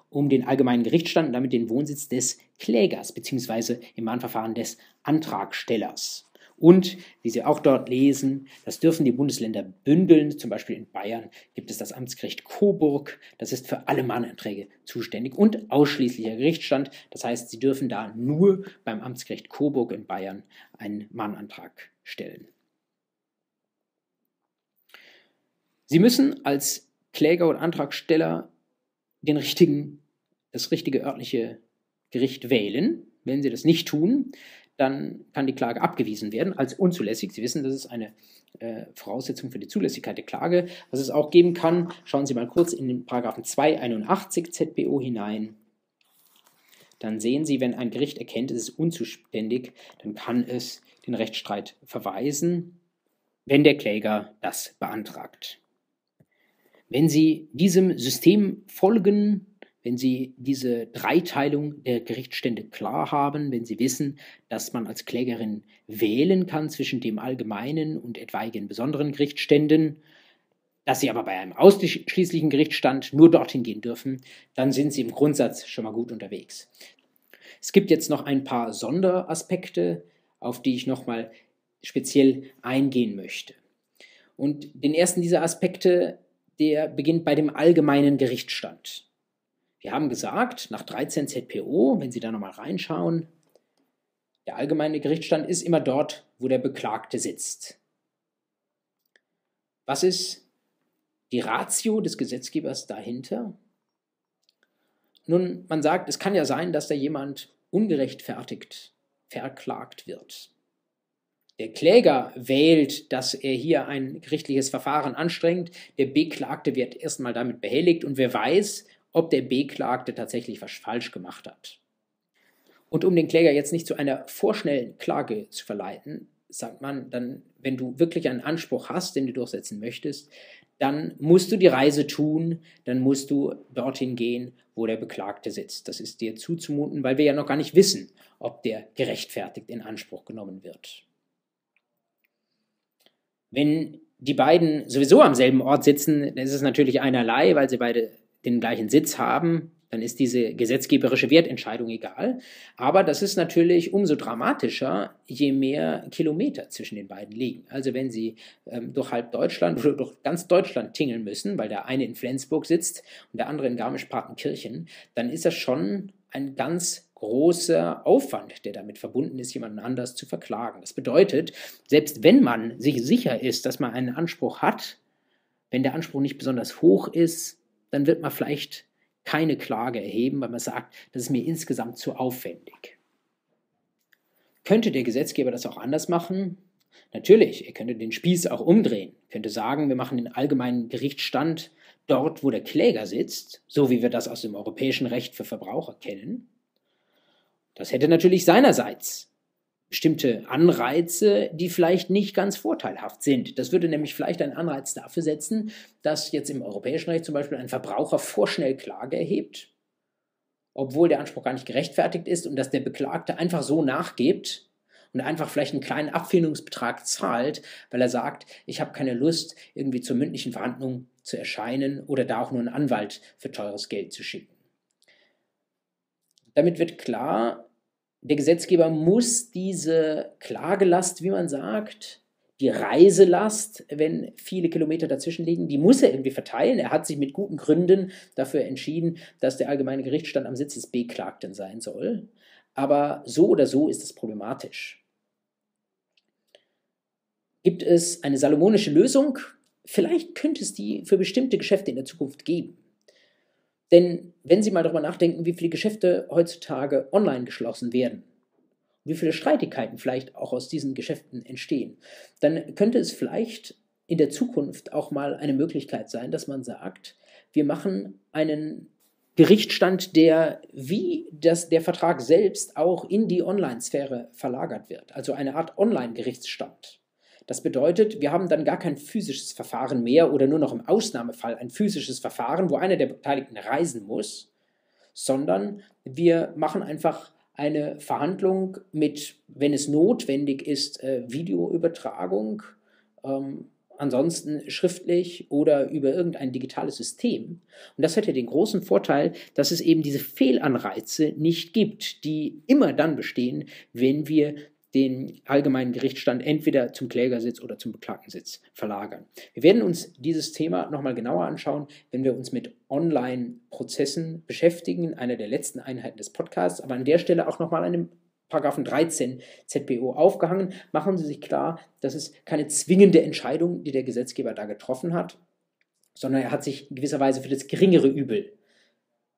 um den allgemeinen Gerichtsstand und damit den Wohnsitz des Klägers bzw. im Mahnverfahren des Antragstellers. Und, wie Sie auch dort lesen, das dürfen die Bundesländer bündeln. Zum Beispiel in Bayern gibt es das Amtsgericht Coburg. Das ist für alle Mahnanträge zuständig und ausschließlicher Gerichtsstand. Das heißt, Sie dürfen da nur beim Amtsgericht Coburg in Bayern einen Mahnantrag stellen. Sie müssen als Kläger oder Antragsteller den richtigen, das richtige örtliche Gericht wählen. Wenn Sie das nicht tun, dann kann die Klage abgewiesen werden als unzulässig. Sie wissen, das ist eine äh, Voraussetzung für die Zulässigkeit der Klage. Was es auch geben kann, schauen Sie mal kurz in den Paragraphen 281 ZBO hinein. Dann sehen Sie, wenn ein Gericht erkennt, es ist unzuständig, dann kann es den Rechtsstreit verweisen, wenn der Kläger das beantragt. Wenn Sie diesem System folgen, wenn Sie diese Dreiteilung der Gerichtsstände klar haben, wenn Sie wissen, dass man als Klägerin wählen kann zwischen dem allgemeinen und etwaigen besonderen Gerichtsständen, dass Sie aber bei einem ausschließlichen Gerichtsstand nur dorthin gehen dürfen, dann sind Sie im Grundsatz schon mal gut unterwegs. Es gibt jetzt noch ein paar Sonderaspekte, auf die ich nochmal speziell eingehen möchte. Und den ersten dieser Aspekte, der beginnt bei dem allgemeinen Gerichtsstand. Wir haben gesagt, nach 13 ZPO, wenn Sie da nochmal reinschauen, der allgemeine Gerichtsstand ist immer dort, wo der Beklagte sitzt. Was ist die Ratio des Gesetzgebers dahinter? Nun, man sagt, es kann ja sein, dass da jemand ungerechtfertigt verklagt wird. Der Kläger wählt, dass er hier ein gerichtliches Verfahren anstrengt. Der Beklagte wird erstmal damit behelligt und wer weiß, ob der Beklagte tatsächlich was falsch gemacht hat. Und um den Kläger jetzt nicht zu einer vorschnellen Klage zu verleiten, sagt man dann, wenn du wirklich einen Anspruch hast, den du durchsetzen möchtest, dann musst du die Reise tun, dann musst du dorthin gehen, wo der Beklagte sitzt. Das ist dir zuzumuten, weil wir ja noch gar nicht wissen, ob der gerechtfertigt in Anspruch genommen wird. Wenn die beiden sowieso am selben Ort sitzen, dann ist es natürlich einerlei, weil sie beide den gleichen Sitz haben, dann ist diese gesetzgeberische Wertentscheidung egal. Aber das ist natürlich umso dramatischer, je mehr Kilometer zwischen den beiden liegen. Also wenn Sie ähm, durch halb Deutschland oder durch ganz Deutschland tingeln müssen, weil der eine in Flensburg sitzt und der andere in Garmisch-Partenkirchen, dann ist das schon ein ganz großer Aufwand, der damit verbunden ist, jemanden anders zu verklagen. Das bedeutet, selbst wenn man sich sicher ist, dass man einen Anspruch hat, wenn der Anspruch nicht besonders hoch ist, dann wird man vielleicht keine Klage erheben, weil man sagt, das ist mir insgesamt zu aufwendig. Könnte der Gesetzgeber das auch anders machen? Natürlich, er könnte den Spieß auch umdrehen, könnte sagen, wir machen den allgemeinen Gerichtsstand dort, wo der Kläger sitzt, so wie wir das aus dem europäischen Recht für Verbraucher kennen. Das hätte natürlich seinerseits bestimmte Anreize, die vielleicht nicht ganz vorteilhaft sind. Das würde nämlich vielleicht einen Anreiz dafür setzen, dass jetzt im europäischen Recht zum Beispiel ein Verbraucher vorschnell Klage erhebt, obwohl der Anspruch gar nicht gerechtfertigt ist und dass der Beklagte einfach so nachgibt und einfach vielleicht einen kleinen Abfindungsbetrag zahlt, weil er sagt, ich habe keine Lust, irgendwie zur mündlichen Verhandlung zu erscheinen oder da auch nur einen Anwalt für teures Geld zu schicken. Damit wird klar, der Gesetzgeber muss diese Klagelast, wie man sagt, die Reiselast, wenn viele Kilometer dazwischen liegen, die muss er irgendwie verteilen. Er hat sich mit guten Gründen dafür entschieden, dass der allgemeine Gerichtsstand am Sitz des Beklagten sein soll. Aber so oder so ist es problematisch. Gibt es eine salomonische Lösung? Vielleicht könnte es die für bestimmte Geschäfte in der Zukunft geben. Denn wenn Sie mal darüber nachdenken, wie viele Geschäfte heutzutage online geschlossen werden, wie viele Streitigkeiten vielleicht auch aus diesen Geschäften entstehen, dann könnte es vielleicht in der Zukunft auch mal eine Möglichkeit sein, dass man sagt, wir machen einen Gerichtsstand, der wie das, der Vertrag selbst auch in die Online-Sphäre verlagert wird, also eine Art Online-Gerichtsstand. Das bedeutet, wir haben dann gar kein physisches Verfahren mehr oder nur noch im Ausnahmefall ein physisches Verfahren, wo einer der Beteiligten reisen muss, sondern wir machen einfach eine Verhandlung mit, wenn es notwendig ist, äh, Videoübertragung, ähm, ansonsten schriftlich oder über irgendein digitales System. Und das hätte den großen Vorteil, dass es eben diese Fehlanreize nicht gibt, die immer dann bestehen, wenn wir den allgemeinen Gerichtsstand entweder zum Klägersitz oder zum Beklagtensitz verlagern. Wir werden uns dieses Thema nochmal genauer anschauen, wenn wir uns mit Online-Prozessen beschäftigen, einer der letzten Einheiten des Podcasts, aber an der Stelle auch nochmal einem Paragraphen 13 ZBO aufgehangen. Machen Sie sich klar, das ist keine zwingende Entscheidung, die der Gesetzgeber da getroffen hat, sondern er hat sich in gewisser Weise für das geringere Übel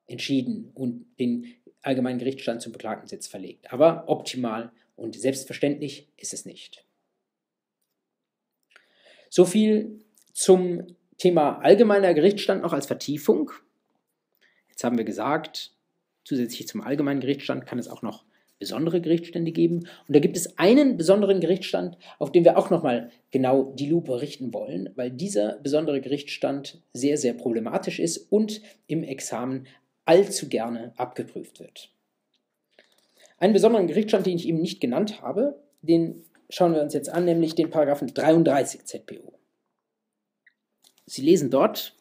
entschieden und den allgemeinen Gerichtsstand zum Beklagtensitz verlegt. Aber optimal und selbstverständlich ist es nicht. So viel zum Thema allgemeiner Gerichtsstand noch als Vertiefung. Jetzt haben wir gesagt, zusätzlich zum allgemeinen Gerichtsstand kann es auch noch besondere Gerichtsstände geben. Und da gibt es einen besonderen Gerichtsstand, auf den wir auch nochmal genau die Lupe richten wollen, weil dieser besondere Gerichtsstand sehr, sehr problematisch ist und im Examen allzu gerne abgeprüft wird. Einen besonderen Gerichtsstand, den ich eben nicht genannt habe, den schauen wir uns jetzt an, nämlich den Paragraphen 33 ZPO. Sie lesen dort,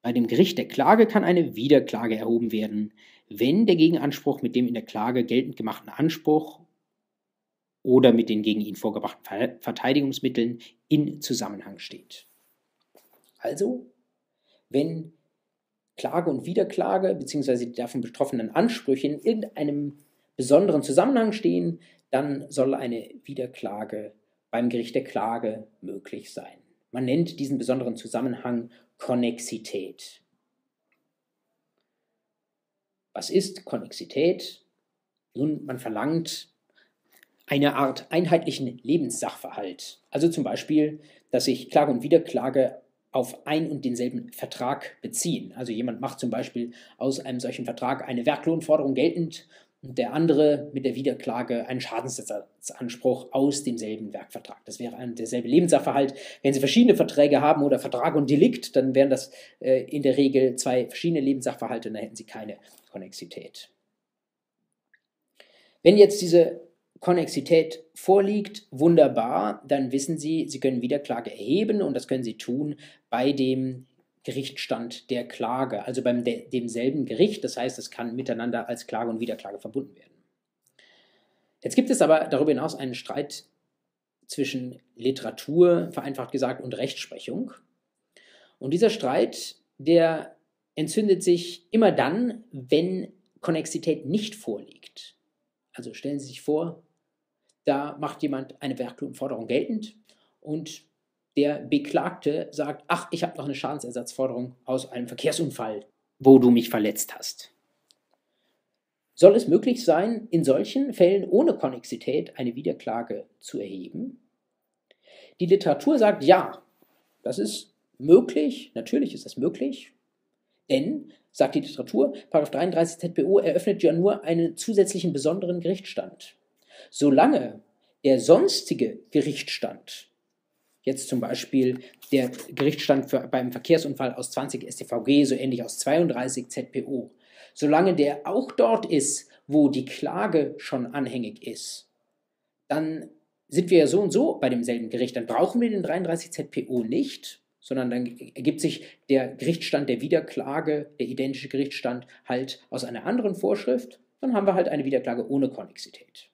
bei dem Gericht der Klage kann eine Wiederklage erhoben werden, wenn der Gegenanspruch mit dem in der Klage geltend gemachten Anspruch oder mit den gegen ihn vorgebrachten Verteidigungsmitteln in Zusammenhang steht. Also, wenn Klage und Wiederklage bzw. die davon betroffenen Ansprüche in irgendeinem besonderen Zusammenhang stehen, dann soll eine Wiederklage beim Gericht der Klage möglich sein. Man nennt diesen besonderen Zusammenhang Konnexität. Was ist Konnexität? Nun, man verlangt eine Art einheitlichen Lebenssachverhalt. Also zum Beispiel, dass sich Klage und Wiederklage auf ein und denselben Vertrag beziehen. Also jemand macht zum Beispiel aus einem solchen Vertrag eine Werklohnforderung geltend und der andere mit der Wiederklage einen Schadensersatzanspruch aus demselben Werkvertrag. Das wäre ein derselbe Lebenssachverhalt. Wenn Sie verschiedene Verträge haben oder Vertrag und Delikt, dann wären das äh, in der Regel zwei verschiedene Lebenssachverhalte und dann hätten Sie keine Konnexität. Wenn jetzt diese Konnexität vorliegt, wunderbar, dann wissen Sie, Sie können Wiederklage erheben und das können Sie tun bei dem Gerichtsstand der Klage, also beim de demselben Gericht. Das heißt, es kann miteinander als Klage und Wiederklage verbunden werden. Jetzt gibt es aber darüber hinaus einen Streit zwischen Literatur, vereinfacht gesagt, und Rechtsprechung. Und dieser Streit, der entzündet sich immer dann, wenn Konnexität nicht vorliegt. Also stellen Sie sich vor, da macht jemand eine Werklohnforderung geltend und der Beklagte sagt, ach, ich habe noch eine Schadensersatzforderung aus einem Verkehrsunfall, wo du mich verletzt hast. Soll es möglich sein, in solchen Fällen ohne Konnexität eine Wiederklage zu erheben? Die Literatur sagt ja, das ist möglich, natürlich ist das möglich, denn, sagt die Literatur, 33 ZBO eröffnet ja nur einen zusätzlichen besonderen Gerichtsstand. Solange der sonstige Gerichtsstand, jetzt zum Beispiel der Gerichtsstand für, beim Verkehrsunfall aus 20 StVG, so ähnlich aus 32 ZPO, solange der auch dort ist, wo die Klage schon anhängig ist, dann sind wir ja so und so bei demselben Gericht. Dann brauchen wir den 33 ZPO nicht, sondern dann ergibt sich der Gerichtsstand der Wiederklage, der identische Gerichtsstand halt aus einer anderen Vorschrift. Dann haben wir halt eine Wiederklage ohne Konnexität.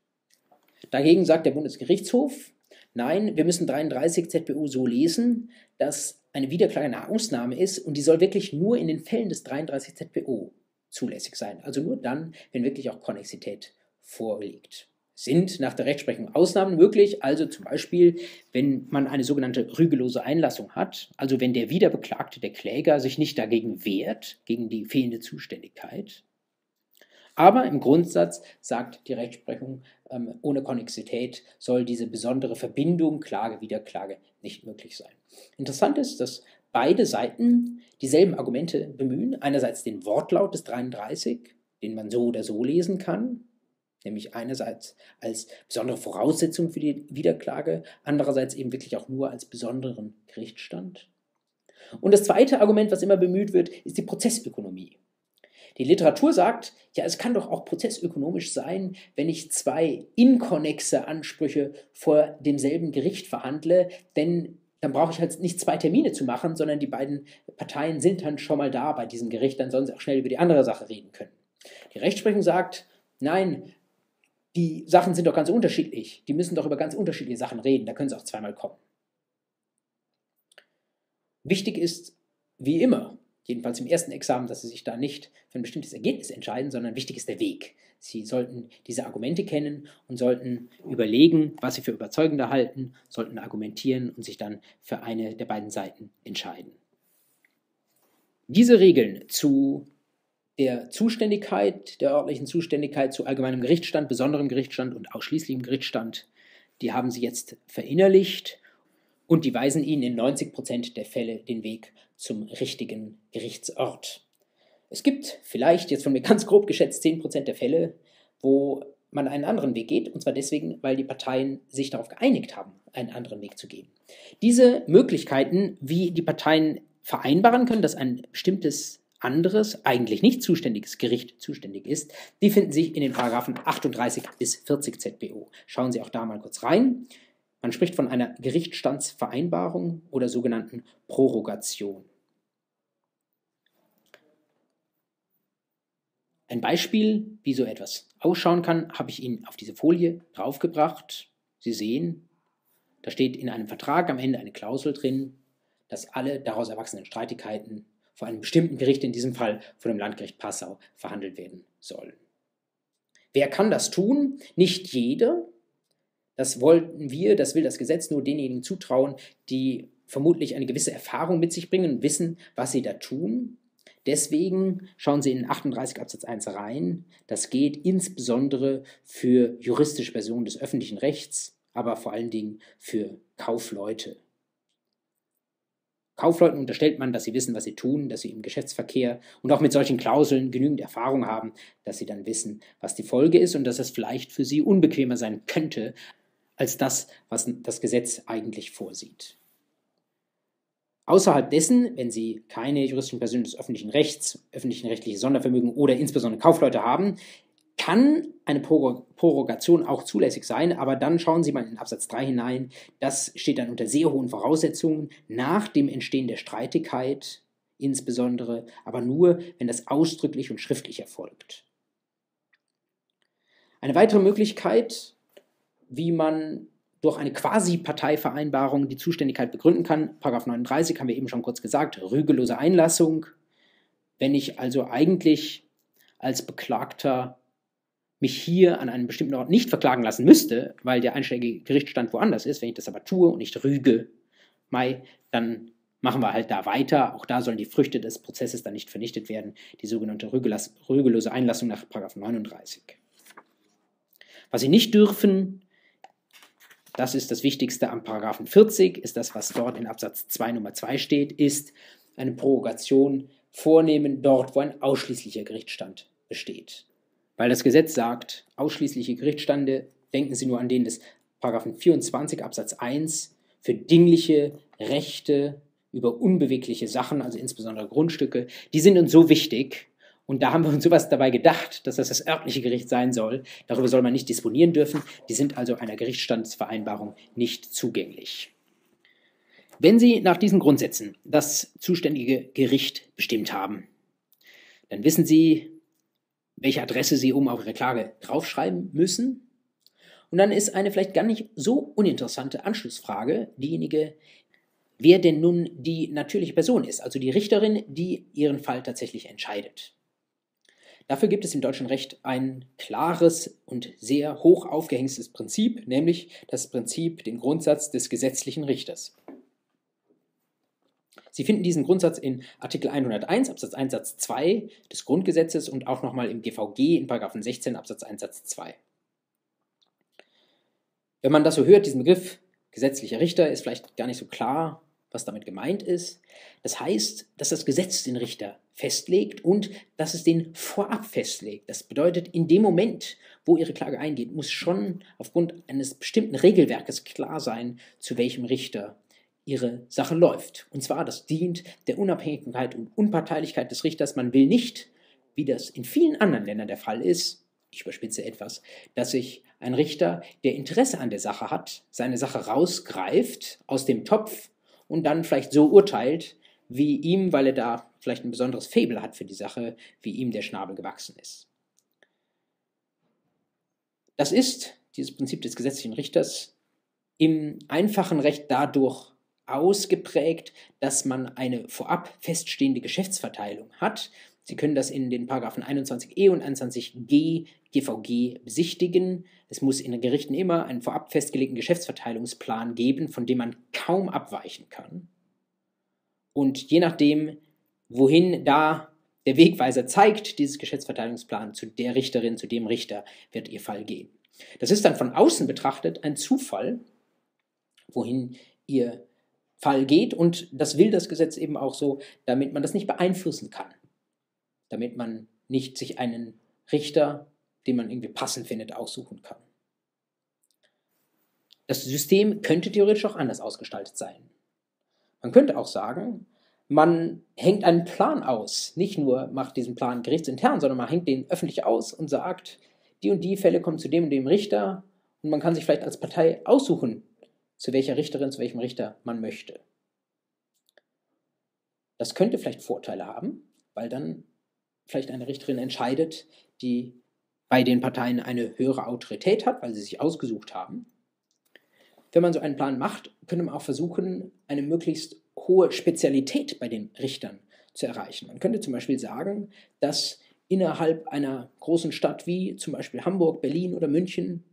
Dagegen sagt der Bundesgerichtshof, nein, wir müssen 33 ZBU so lesen, dass eine Wiederklage eine Ausnahme ist und die soll wirklich nur in den Fällen des 33 ZBO zulässig sein. Also nur dann, wenn wirklich auch Konnexität vorliegt. Sind nach der Rechtsprechung Ausnahmen möglich, also zum Beispiel, wenn man eine sogenannte rügelose Einlassung hat, also wenn der Wiederbeklagte, der Kläger, sich nicht dagegen wehrt, gegen die fehlende Zuständigkeit, aber im Grundsatz sagt die Rechtsprechung, ähm, ohne Konnexität soll diese besondere Verbindung Klage, Wiederklage nicht möglich sein. Interessant ist, dass beide Seiten dieselben Argumente bemühen. Einerseits den Wortlaut des 33, den man so oder so lesen kann, nämlich einerseits als besondere Voraussetzung für die Wiederklage, andererseits eben wirklich auch nur als besonderen Gerichtsstand. Und das zweite Argument, was immer bemüht wird, ist die Prozessökonomie. Die Literatur sagt, ja, es kann doch auch prozessökonomisch sein, wenn ich zwei inkonnexe Ansprüche vor demselben Gericht verhandle, denn dann brauche ich halt nicht zwei Termine zu machen, sondern die beiden Parteien sind dann schon mal da bei diesem Gericht, dann sollen sie auch schnell über die andere Sache reden können. Die Rechtsprechung sagt, nein, die Sachen sind doch ganz unterschiedlich. Die müssen doch über ganz unterschiedliche Sachen reden, da können sie auch zweimal kommen. Wichtig ist, wie immer, jedenfalls im ersten Examen, dass Sie sich da nicht für ein bestimmtes Ergebnis entscheiden, sondern wichtig ist der Weg. Sie sollten diese Argumente kennen und sollten überlegen, was Sie für überzeugender halten, sollten argumentieren und sich dann für eine der beiden Seiten entscheiden. Diese Regeln zu der Zuständigkeit, der örtlichen Zuständigkeit zu allgemeinem Gerichtsstand, besonderem Gerichtsstand und ausschließlichem Gerichtsstand, die haben Sie jetzt verinnerlicht und die weisen Ihnen in 90 Prozent der Fälle den Weg zum richtigen Gerichtsort. Es gibt vielleicht, jetzt von mir ganz grob geschätzt, 10 Prozent der Fälle, wo man einen anderen Weg geht, und zwar deswegen, weil die Parteien sich darauf geeinigt haben, einen anderen Weg zu gehen. Diese Möglichkeiten, wie die Parteien vereinbaren können, dass ein bestimmtes anderes, eigentlich nicht zuständiges Gericht zuständig ist, die finden sich in den Paragraphen 38 bis 40 ZBO. Schauen Sie auch da mal kurz rein. Man spricht von einer Gerichtsstandsvereinbarung oder sogenannten Prorogation. Ein Beispiel, wie so etwas ausschauen kann, habe ich Ihnen auf diese Folie draufgebracht. Sie sehen, da steht in einem Vertrag am Ende eine Klausel drin, dass alle daraus erwachsenen Streitigkeiten vor einem bestimmten Gericht, in diesem Fall vor dem Landgericht Passau, verhandelt werden sollen. Wer kann das tun? Nicht jeder, das wollten wir, das will das Gesetz nur denjenigen zutrauen, die vermutlich eine gewisse Erfahrung mit sich bringen und wissen, was sie da tun. Deswegen schauen Sie in 38 Absatz 1 rein. Das geht insbesondere für juristische Personen des öffentlichen Rechts, aber vor allen Dingen für Kaufleute. Kaufleuten unterstellt man, dass sie wissen, was sie tun, dass sie im Geschäftsverkehr und auch mit solchen Klauseln genügend Erfahrung haben, dass sie dann wissen, was die Folge ist und dass es vielleicht für sie unbequemer sein könnte als das, was das Gesetz eigentlich vorsieht. Außerhalb dessen, wenn Sie keine juristischen Personen des öffentlichen Rechts, öffentlichen rechtliche Sondervermögen oder insbesondere Kaufleute haben, kann eine Prorogation auch zulässig sein, aber dann schauen Sie mal in Absatz 3 hinein. Das steht dann unter sehr hohen Voraussetzungen nach dem Entstehen der Streitigkeit, insbesondere, aber nur, wenn das ausdrücklich und schriftlich erfolgt. Eine weitere Möglichkeit, wie man durch eine Quasi-Parteivereinbarung die Zuständigkeit begründen kann. Paragraph 39 haben wir eben schon kurz gesagt, rügelose Einlassung. Wenn ich also eigentlich als Beklagter mich hier an einem bestimmten Ort nicht verklagen lassen müsste, weil der einschlägige Gerichtsstand woanders ist, wenn ich das aber tue und nicht rüge, Mai, dann machen wir halt da weiter. Auch da sollen die Früchte des Prozesses dann nicht vernichtet werden, die sogenannte rügelose Einlassung nach 39. Was Sie nicht dürfen, das ist das Wichtigste am Paragraphen 40, ist das, was dort in Absatz 2 Nummer 2 steht, ist eine Prorogation vornehmen dort, wo ein ausschließlicher Gerichtsstand besteht. Weil das Gesetz sagt, ausschließliche Gerichtsstände, denken Sie nur an den des Paragraphen 24 Absatz 1, für dingliche Rechte über unbewegliche Sachen, also insbesondere Grundstücke, die sind uns so wichtig, und da haben wir uns sowas dabei gedacht, dass das das örtliche Gericht sein soll. Darüber soll man nicht disponieren dürfen. Die sind also einer Gerichtsstandsvereinbarung nicht zugänglich. Wenn Sie nach diesen Grundsätzen das zuständige Gericht bestimmt haben, dann wissen Sie, welche Adresse Sie oben auf Ihre Klage draufschreiben müssen. Und dann ist eine vielleicht gar nicht so uninteressante Anschlussfrage diejenige, wer denn nun die natürliche Person ist, also die Richterin, die Ihren Fall tatsächlich entscheidet. Dafür gibt es im deutschen Recht ein klares und sehr hoch aufgehängstes Prinzip, nämlich das Prinzip, den Grundsatz des gesetzlichen Richters. Sie finden diesen Grundsatz in Artikel 101 Absatz 1 Satz 2 des Grundgesetzes und auch nochmal im GVG in 16 Absatz 1 Satz 2. Wenn man das so hört, diesen Begriff gesetzlicher Richter, ist vielleicht gar nicht so klar, was damit gemeint ist. Das heißt, dass das Gesetz den Richter festlegt und dass es den vorab festlegt. Das bedeutet, in dem Moment, wo Ihre Klage eingeht, muss schon aufgrund eines bestimmten Regelwerkes klar sein, zu welchem Richter Ihre Sache läuft. Und zwar, das dient der Unabhängigkeit und Unparteilichkeit des Richters. Man will nicht, wie das in vielen anderen Ländern der Fall ist, ich überspitze etwas, dass sich ein Richter, der Interesse an der Sache hat, seine Sache rausgreift aus dem Topf und dann vielleicht so urteilt, wie ihm, weil er da vielleicht ein besonderes Faible hat für die Sache, wie ihm der Schnabel gewachsen ist. Das ist, dieses Prinzip des gesetzlichen Richters, im einfachen Recht dadurch ausgeprägt, dass man eine vorab feststehende Geschäftsverteilung hat. Sie können das in den Paragraphen 21e und 21g GVG besichtigen. Es muss in den Gerichten immer einen vorab festgelegten Geschäftsverteilungsplan geben, von dem man kaum abweichen kann. Und je nachdem, wohin da der Wegweiser zeigt, dieses Geschäftsverteilungsplan zu der Richterin, zu dem Richter, wird ihr Fall gehen. Das ist dann von außen betrachtet ein Zufall, wohin ihr Fall geht und das will das Gesetz eben auch so, damit man das nicht beeinflussen kann. Damit man nicht sich einen Richter den man irgendwie passend findet, aussuchen kann. Das System könnte theoretisch auch anders ausgestaltet sein. Man könnte auch sagen, man hängt einen Plan aus. Nicht nur macht diesen Plan gerichtsintern, sondern man hängt den öffentlich aus und sagt, die und die Fälle kommen zu dem und dem Richter und man kann sich vielleicht als Partei aussuchen, zu welcher Richterin, zu welchem Richter man möchte. Das könnte vielleicht Vorteile haben, weil dann vielleicht eine Richterin entscheidet, die bei den Parteien eine höhere Autorität hat, weil sie sich ausgesucht haben. Wenn man so einen Plan macht, könnte man auch versuchen, eine möglichst hohe Spezialität bei den Richtern zu erreichen. Man könnte zum Beispiel sagen, dass innerhalb einer großen Stadt wie zum Beispiel Hamburg, Berlin oder München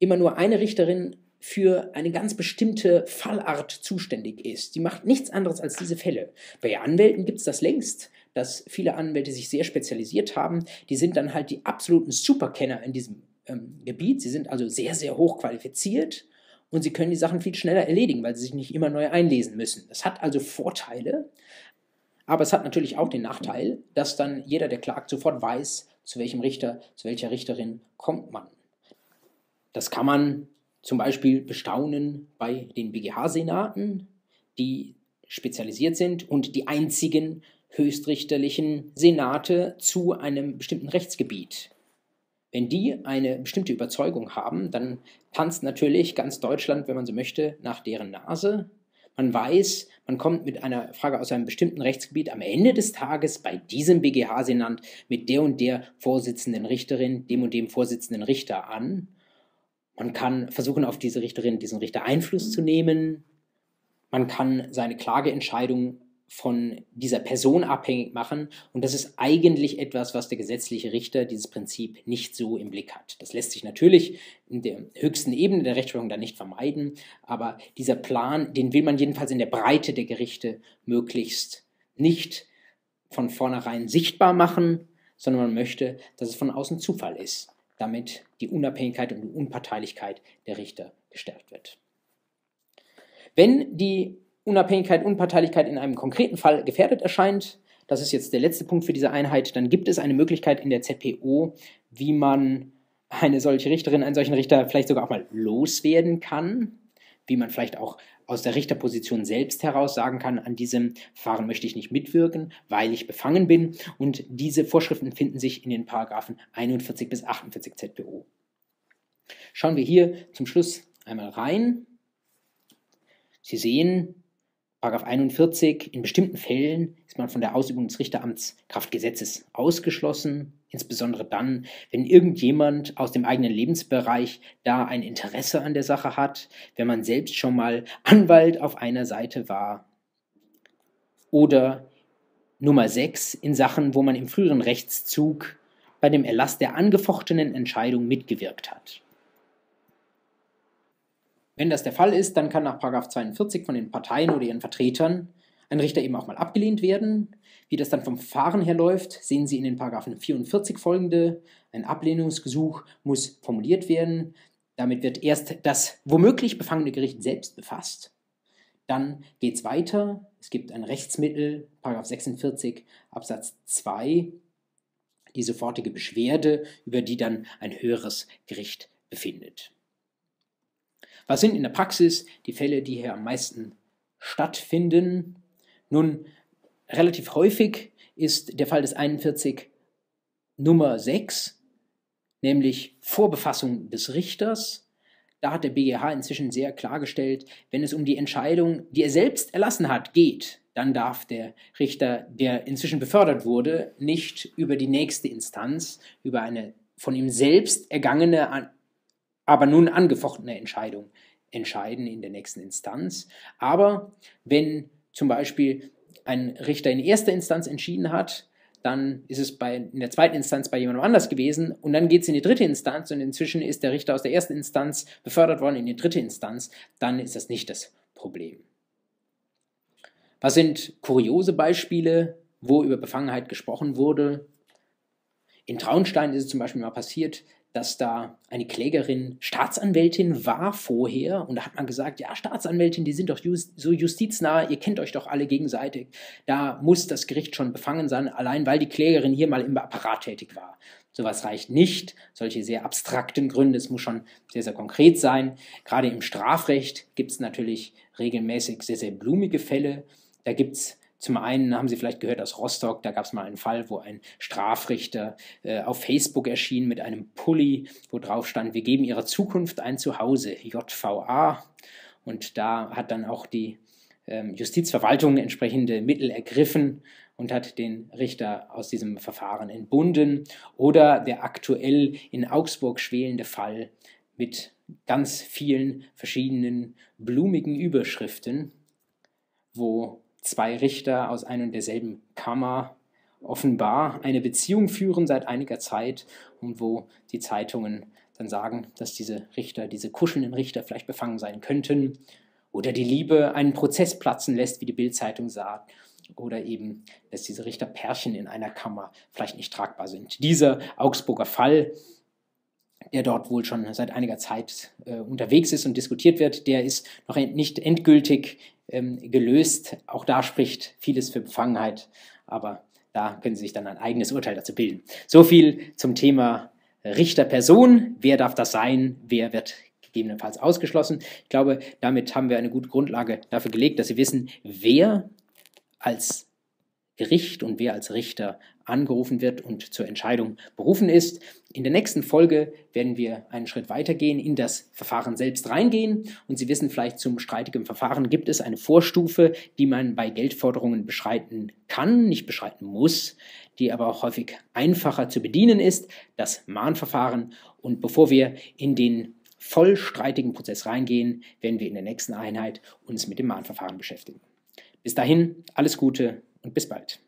immer nur eine Richterin für eine ganz bestimmte Fallart zuständig ist. Die macht nichts anderes als diese Fälle. Bei Anwälten gibt es das längst, dass viele Anwälte sich sehr spezialisiert haben. Die sind dann halt die absoluten Superkenner in diesem ähm, Gebiet. Sie sind also sehr, sehr hoch qualifiziert und sie können die Sachen viel schneller erledigen, weil sie sich nicht immer neu einlesen müssen. Das hat also Vorteile, aber es hat natürlich auch den Nachteil, dass dann jeder, der klagt, sofort weiß, zu welchem Richter, zu welcher Richterin kommt man. Das kann man zum Beispiel bestaunen bei den BGH-Senaten, die spezialisiert sind und die einzigen höchstrichterlichen Senate zu einem bestimmten Rechtsgebiet. Wenn die eine bestimmte Überzeugung haben, dann tanzt natürlich ganz Deutschland, wenn man so möchte, nach deren Nase. Man weiß, man kommt mit einer Frage aus einem bestimmten Rechtsgebiet am Ende des Tages bei diesem BGH-Senat mit der und der Vorsitzenden Richterin, dem und dem Vorsitzenden Richter an. Man kann versuchen, auf diese Richterin, diesen Richter Einfluss zu nehmen. Man kann seine Klageentscheidung von dieser Person abhängig machen. Und das ist eigentlich etwas, was der gesetzliche Richter dieses Prinzip nicht so im Blick hat. Das lässt sich natürlich in der höchsten Ebene der Rechtsprechung dann nicht vermeiden, aber dieser Plan, den will man jedenfalls in der Breite der Gerichte möglichst nicht von vornherein sichtbar machen, sondern man möchte, dass es von außen Zufall ist, damit die Unabhängigkeit und die Unparteilichkeit der Richter gestärkt wird. Wenn die Unabhängigkeit, Unparteilichkeit in einem konkreten Fall gefährdet erscheint, das ist jetzt der letzte Punkt für diese Einheit, dann gibt es eine Möglichkeit in der ZPO, wie man eine solche Richterin, einen solchen Richter vielleicht sogar auch mal loswerden kann, wie man vielleicht auch aus der Richterposition selbst heraus sagen kann, an diesem Verfahren möchte ich nicht mitwirken, weil ich befangen bin. Und diese Vorschriften finden sich in den Paragraphen 41 bis 48 ZPO. Schauen wir hier zum Schluss einmal rein. Sie sehen, 41, in bestimmten Fällen ist man von der Ausübung des Richteramts Kraft Gesetzes ausgeschlossen, insbesondere dann, wenn irgendjemand aus dem eigenen Lebensbereich da ein Interesse an der Sache hat, wenn man selbst schon mal Anwalt auf einer Seite war. Oder Nummer 6 in Sachen, wo man im früheren Rechtszug bei dem Erlass der angefochtenen Entscheidung mitgewirkt hat. Wenn das der Fall ist, dann kann nach 42 von den Parteien oder ihren Vertretern ein Richter eben auch mal abgelehnt werden. Wie das dann vom Verfahren her läuft, sehen Sie in den Paragraphen 44 folgende. Ein Ablehnungsgesuch muss formuliert werden. Damit wird erst das womöglich befangene Gericht selbst befasst. Dann geht es weiter. Es gibt ein Rechtsmittel, Paragraph 46 Absatz 2, die sofortige Beschwerde, über die dann ein höheres Gericht befindet. Was sind in der Praxis die Fälle, die hier am meisten stattfinden? Nun, relativ häufig ist der Fall des 41 Nummer 6, nämlich Vorbefassung des Richters. Da hat der BGH inzwischen sehr klargestellt, wenn es um die Entscheidung, die er selbst erlassen hat, geht, dann darf der Richter, der inzwischen befördert wurde, nicht über die nächste Instanz, über eine von ihm selbst ergangene aber nun angefochtene Entscheidung entscheiden in der nächsten Instanz. Aber wenn zum Beispiel ein Richter in erster Instanz entschieden hat, dann ist es bei, in der zweiten Instanz bei jemandem anders gewesen und dann geht es in die dritte Instanz und inzwischen ist der Richter aus der ersten Instanz befördert worden in die dritte Instanz, dann ist das nicht das Problem. Was sind kuriose Beispiele, wo über Befangenheit gesprochen wurde? In Traunstein ist es zum Beispiel mal passiert, dass da eine Klägerin Staatsanwältin war vorher und da hat man gesagt, ja, Staatsanwältin, die sind doch just, so justiznah, ihr kennt euch doch alle gegenseitig. Da muss das Gericht schon befangen sein, allein weil die Klägerin hier mal im Apparat tätig war. Sowas reicht nicht, solche sehr abstrakten Gründe, es muss schon sehr, sehr konkret sein. Gerade im Strafrecht gibt es natürlich regelmäßig sehr, sehr blumige Fälle. Da gibt es zum einen haben Sie vielleicht gehört aus Rostock, da gab es mal einen Fall, wo ein Strafrichter äh, auf Facebook erschien mit einem Pulli, wo drauf stand, wir geben Ihrer Zukunft ein Zuhause, JVA. Und da hat dann auch die ähm, Justizverwaltung entsprechende Mittel ergriffen und hat den Richter aus diesem Verfahren entbunden. Oder der aktuell in Augsburg schwelende Fall mit ganz vielen verschiedenen blumigen Überschriften, wo zwei Richter aus ein und derselben Kammer offenbar eine Beziehung führen seit einiger Zeit und wo die Zeitungen dann sagen, dass diese Richter, diese kuschelnden Richter vielleicht befangen sein könnten oder die Liebe einen Prozess platzen lässt, wie die Bildzeitung sagt oder eben, dass diese Richterpärchen in einer Kammer vielleicht nicht tragbar sind. Dieser Augsburger Fall, der dort wohl schon seit einiger Zeit äh, unterwegs ist und diskutiert wird, der ist noch nicht endgültig ähm, gelöst. Auch da spricht vieles für Befangenheit, aber da können Sie sich dann ein eigenes Urteil dazu bilden. So viel zum Thema Richterperson. Wer darf das sein? Wer wird gegebenenfalls ausgeschlossen? Ich glaube, damit haben wir eine gute Grundlage dafür gelegt, dass Sie wissen, wer als Gericht und wer als Richter angerufen wird und zur Entscheidung berufen ist. In der nächsten Folge werden wir einen Schritt weitergehen, in das Verfahren selbst reingehen und Sie wissen vielleicht, zum streitigen Verfahren gibt es eine Vorstufe, die man bei Geldforderungen beschreiten kann, nicht beschreiten muss, die aber auch häufig einfacher zu bedienen ist, das Mahnverfahren. Und bevor wir in den vollstreitigen Prozess reingehen, werden wir in der nächsten Einheit uns mit dem Mahnverfahren beschäftigen. Bis dahin, alles Gute und bis bald.